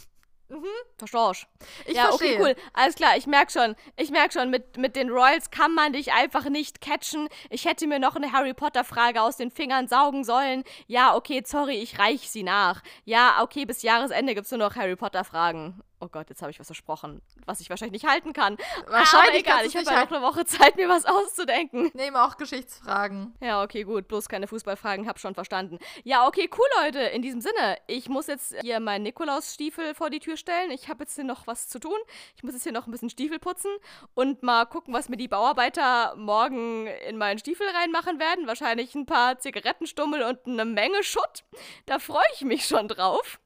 Mhm. Verstehst? Ich ja, verstehe. okay, cool. Alles klar, ich merk schon. Ich merk schon, mit, mit den Royals kann man dich einfach nicht catchen. Ich hätte mir noch eine Harry Potter-Frage aus den Fingern saugen sollen. Ja, okay, sorry, ich reich sie nach. Ja, okay, bis Jahresende gibt's nur noch Harry Potter-Fragen. Oh Gott, jetzt habe ich was versprochen, was ich wahrscheinlich nicht halten kann. Wahrscheinlich Aber egal, ich habe ja noch eine Woche Zeit, mir was auszudenken. Nehme auch Geschichtsfragen. Ja, okay, gut. Bloß keine Fußballfragen, hab schon verstanden. Ja, okay, cool, Leute. In diesem Sinne, ich muss jetzt hier meinen Nikolausstiefel vor die Tür stellen. Ich habe jetzt hier noch was zu tun. Ich muss jetzt hier noch ein bisschen Stiefel putzen und mal gucken, was mir die Bauarbeiter morgen in meinen Stiefel reinmachen werden. Wahrscheinlich ein paar Zigarettenstummel und eine Menge Schutt. Da freue ich mich schon drauf.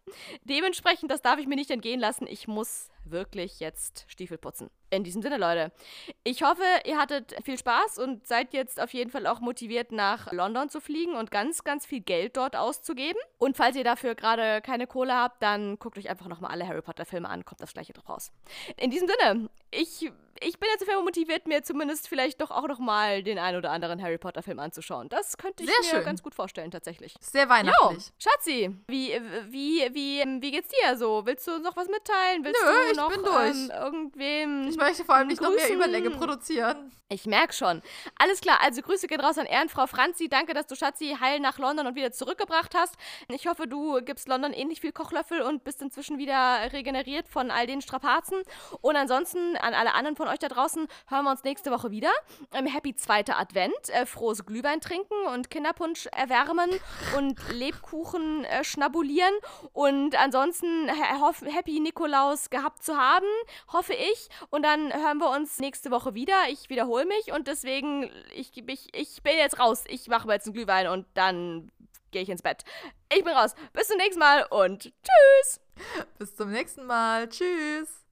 Dementsprechend, das darf ich mir nicht entgehen lassen. Ich muss wirklich jetzt Stiefel putzen. In diesem Sinne, Leute. Ich hoffe, ihr hattet viel Spaß und seid jetzt auf jeden Fall auch motiviert, nach London zu fliegen und ganz, ganz viel Geld dort auszugeben. Und falls ihr dafür gerade keine Kohle habt, dann guckt euch einfach nochmal alle Harry Potter-Filme an, kommt das gleiche drauf raus. In diesem Sinne, ich, ich bin jetzt dafür motiviert, mir zumindest vielleicht doch auch nochmal den einen oder anderen Harry Potter-Film anzuschauen. Das könnte ich Sehr mir schön. ganz gut vorstellen, tatsächlich. Sehr weihnachtlich. Jo, Schatzi, wie, wie, wie, wie geht's dir so? Willst du noch was mitteilen? Willst Nö, du ich noch bin durch. Ähm, irgendwem Ich möchte vor allem nicht noch mehr Grüßen. Überlänge produzieren. ich merk schon. Alles klar, also Grüße gehen raus an Ehrenfrau Franzi. Danke, dass du Schatzi heil nach London und wieder zurückgebracht hast. Ich hoffe, du gibst London ähnlich viel Kochlöffel und bist inzwischen wieder regeneriert von all den Strapazen. Und ansonsten an alle anderen von euch da draußen hören wir uns nächste Woche wieder. Ähm, happy zweiter Advent. Äh, frohes Glühwein trinken und Kinderpunsch erwärmen und [LAUGHS] Lebkuchen äh, schnabulieren. Und ansonsten Happy Nikolaus gehabt zu haben, hoffe ich. Und dann hören wir uns nächste Woche wieder. Ich wiederhole mich und deswegen, ich, ich, ich bin jetzt raus. Ich mache mir jetzt einen Glühwein und dann gehe ich ins Bett. Ich bin raus. Bis zum nächsten Mal und tschüss. Bis zum nächsten Mal. Tschüss.